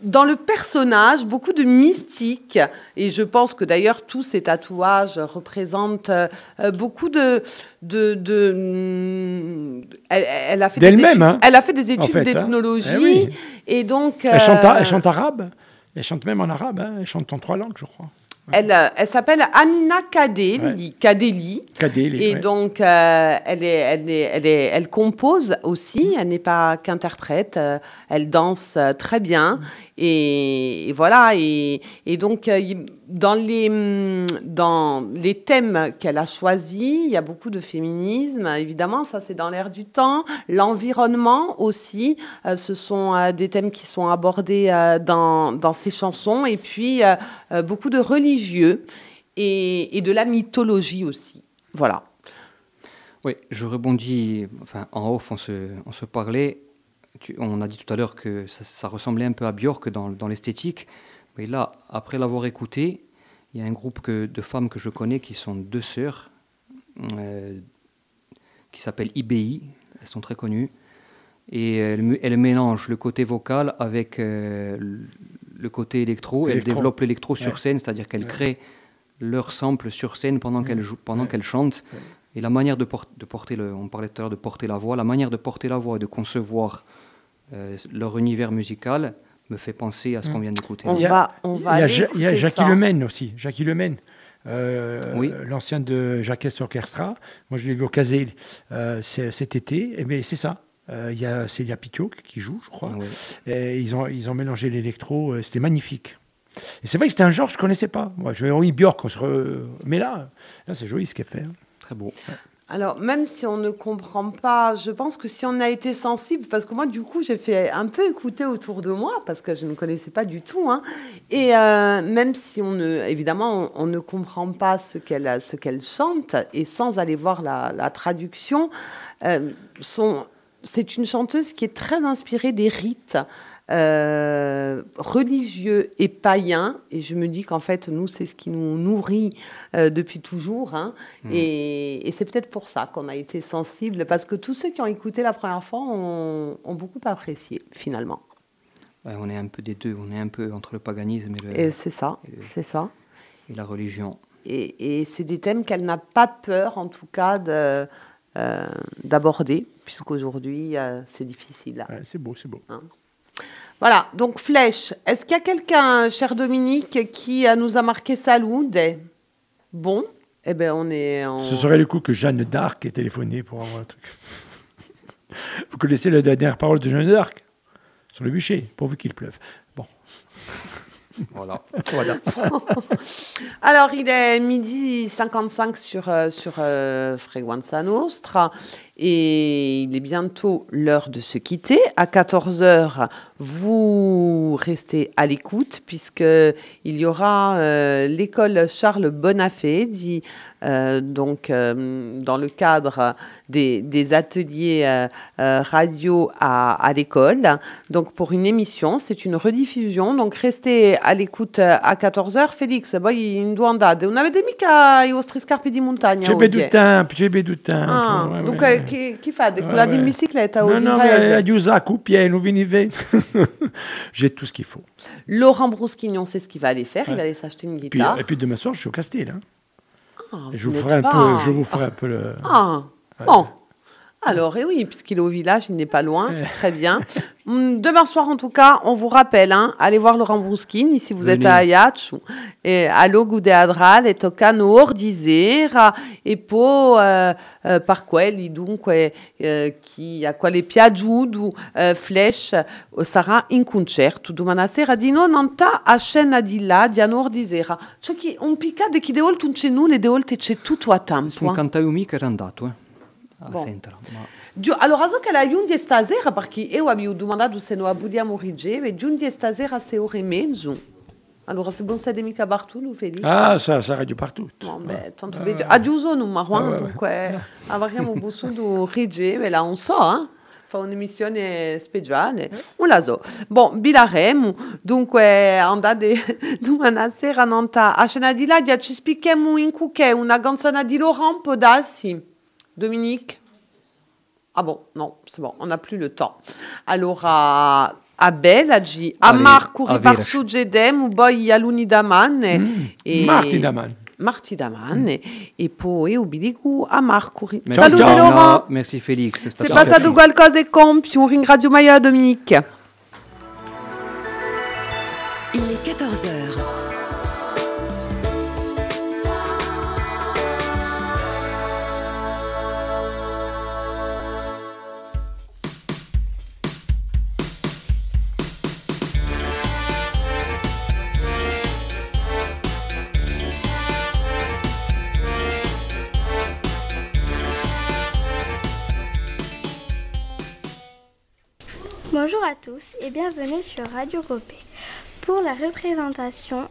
S1: dans le personnage, beaucoup de mystique. Et je pense que d'ailleurs, tous ces tatouages représentent euh, euh, beaucoup de. de, de mm, elle, elle a fait des études,
S2: hein,
S1: elle a fait des études
S2: fait, hein.
S1: d'ethnologie.
S2: Eh oui.
S1: Et donc.
S2: Elle, chante,
S1: euh,
S2: elle chante arabe. Elle chante même en arabe. hein. Elle chante en trois langues, je crois.
S1: Elle, euh, elle s'appelle Amina Kadeli. Kadeli.
S2: Kadeli,
S1: Et donc, euh, elle, est, elle, est, elle, est, elle compose aussi, elle n'est pas qu'interprète, euh, elle danse très bien. Et, voilà, et, donc, euh, dans, les, hum, dans les thèmes qu'elle a choisis, il y a beaucoup de féminisme, évidemment, ça c'est dans l'air du temps. L'environnement aussi, euh, ce sont euh, des thèmes qui sont abordés dans, dans ces chansons. Et puis, beaucoup de religieux et, et de la mythologie aussi. Voilà.
S3: Oui, je rebondis, enfin en off, on se, on se parlait, tu- on a dit tout à l'heure que ça, ça ressemblait un peu à Björk dans, dans l'esthétique, mais là, après l'avoir écouté, Il y a un groupe que- de femmes que je connais qui sont deux sœurs, euh, qui s'appellent IBI. Elles sont très connues. Et elles, mélangent le côté vocal avec euh, le- côté électro. Elles développent l'électro sur scène, c'est-à-dire qu'elles
S2: Ouais.
S3: créent leur sample sur scène pendant qu'elles pendant chantent. Et la manière de, por- de porter le, on parlait tout à l'heure de porter la voix, la manière de porter la voix et de concevoir euh, leur univers musical me fait penser à ce qu'on vient d'écouter.
S1: On
S2: Il y a-
S1: va, on va
S2: Il y a,
S1: aller
S2: Ja- il y a
S1: écouter
S2: Jackie
S1: ça.
S2: Lemaine aussi. Jackie Lemaine. euh,
S3: Oui.
S2: L'ancien de Jacques Orchestra. Moi, je l'ai vu au Casé euh, c'est- cet été. Et bien, c'est ça. Euh, Il y a Célia Pitiot qui joue, je crois.
S3: Ouais.
S2: Et ils, ont, ils ont mélangé l'électro. euh, C'était magnifique. Et c'est vrai que c'était un genre que je ne connaissais pas. Moi, je oui, Björk, on se re- mais là, là c'est joli ce qu'elle fait. hein.
S3: Très beau.
S1: Alors, même si on ne comprend pas, je pense que si on a été sensible, parce que moi, du coup, j'ai fait un peu écouter autour de moi, parce que je ne connaissais pas du tout. hein. et euh, même si on ne, évidemment, on, ne comprend pas ce qu'elle chante, et sans aller voir la, la traduction, euh, c'est une chanteuse qui est très inspirée des rites. Euh, religieux et païens et je me dis qu'en fait nous c'est ce qui nous nourrit euh, depuis toujours hein. Et, et c'est peut-être pour ça qu'on a été sensible, parce que tous ceux qui ont écouté la première fois ont, ont beaucoup apprécié, finalement.
S3: Ouais, on est un peu des deux, on est un peu entre le paganisme et, le-
S1: Et c'est ça,
S3: et-
S1: c'est ça.
S3: et la religion.
S1: Et, et c'est des thèmes qu'elle n'a pas peur, en tout cas, de, euh, d'aborder, puisqu'aujourd'hui, euh, c'est difficile.
S2: Ouais, c'est beau, c'est beau.
S1: Voilà, donc Flèche. Est-ce qu'il y a quelqu'un, cher Dominique, qui euh, nous a marqué Salud Bon, eh bien, on est en...
S2: Ce serait le coup que Jeanne d'Arc ait téléphoné pour avoir un truc. [laughs] Vous connaissez la dernière parole de Jeanne d'Arc? Sur le bûcher, pourvu qu'il pleuve. Bon. [laughs]
S3: Voilà.
S2: Voilà. [laughs]
S1: Alors, il est midi 55 sur, euh, sur euh, Frequenza Nostra et il est bientôt l'heure de se quitter. À 14h, vous restez à l'écoute puisqu'il y aura euh, l'école Charles Bonafé, dit, euh, donc, euh, dans le cadre des, des ateliers radio à, à l'école. Donc, pour une émission, c'est une rediffusion. Donc, restez à l'écoute à 14h. Félix, poi in due andate. Non avete mica i vostri scarpi di montagna
S2: C'è
S1: oggi?
S2: du tempo, c'è du
S1: Ah, in
S2: mais
S1: paese?
S2: à Giusac, ou pied, nous venez [laughs] J'ai tout ce qu'il faut.
S1: Laurent Brousquignon, c'est ce qu'il va aller faire. Il
S2: Ouais.
S1: va aller s'acheter une
S2: Puis,
S1: guitare.
S2: et puis demain soir, je suis au Castel. hein.
S1: Ah,
S2: Et je vous
S1: n'êtes
S2: ferai un
S1: pas-
S2: peu, je vous ferai un peu le.
S1: Ah, bon. Alors, et oui, puisqu'il est au village, il n'est pas loin. Très bien. Hum, Demain soir, en tout cas, on vous rappelle, hein, allez voir Laurent Brousquin, si vous êtes à Ajaccio, e allo Gudeadral e toccano ordisera e poi eh, eh, par quelli dunque eh, chi a quale piaciuto eh, Flash eh, sarà in concerto domani sera di nonanta a scena di là di ordisera cioè un piccade che de volte non c'è nulla e de volte c'è tutto a tempo
S3: Sono
S1: eh.
S3: era andato, eh. A
S1: Bon. Giu- allora, so che la giunta stasera, perché io avevo domandato se noi vogliamo ricevere, giunta stasera a 6 ore e mezzo. Allora, se non siete mica Bartolo, Felice.
S2: Ah, ça, ça radio partout.
S1: No, beh, tanto
S2: Ah.
S1: A Giuso non
S2: Ah, ouais, ouais.
S1: dunque avremo bisogno di ricevere, non so, eh? Fa un'emissione speciale, non la so. Bon, bilaremo, dunque andate domani sera [laughs] non ta- a scena di là, ci spieghiamo in cucche una canzone di Laurent, può darsi? Dominique Ah bon, non, c'est bon, on n'a plus le temps. Alors, a, a Bella, G, a
S3: Allez,
S1: Marco
S3: a
S1: ripar
S3: Vera.
S1: su Gedem, u poi a Luni Daman. e-
S2: Martin Daman.
S1: Marti Daman. E, e poi u biligu a Marco. ri-
S3: Merci.
S1: Salut. Laurent!
S3: Merci Félix. è
S1: Se
S3: stato
S1: passato
S3: piacevole.
S1: qualcosa e compi, un ringrazio mai a Dominique.
S6: Il est 14h.
S7: Bonjour à tous et bienvenue sur Radio Copé. Pour la représentation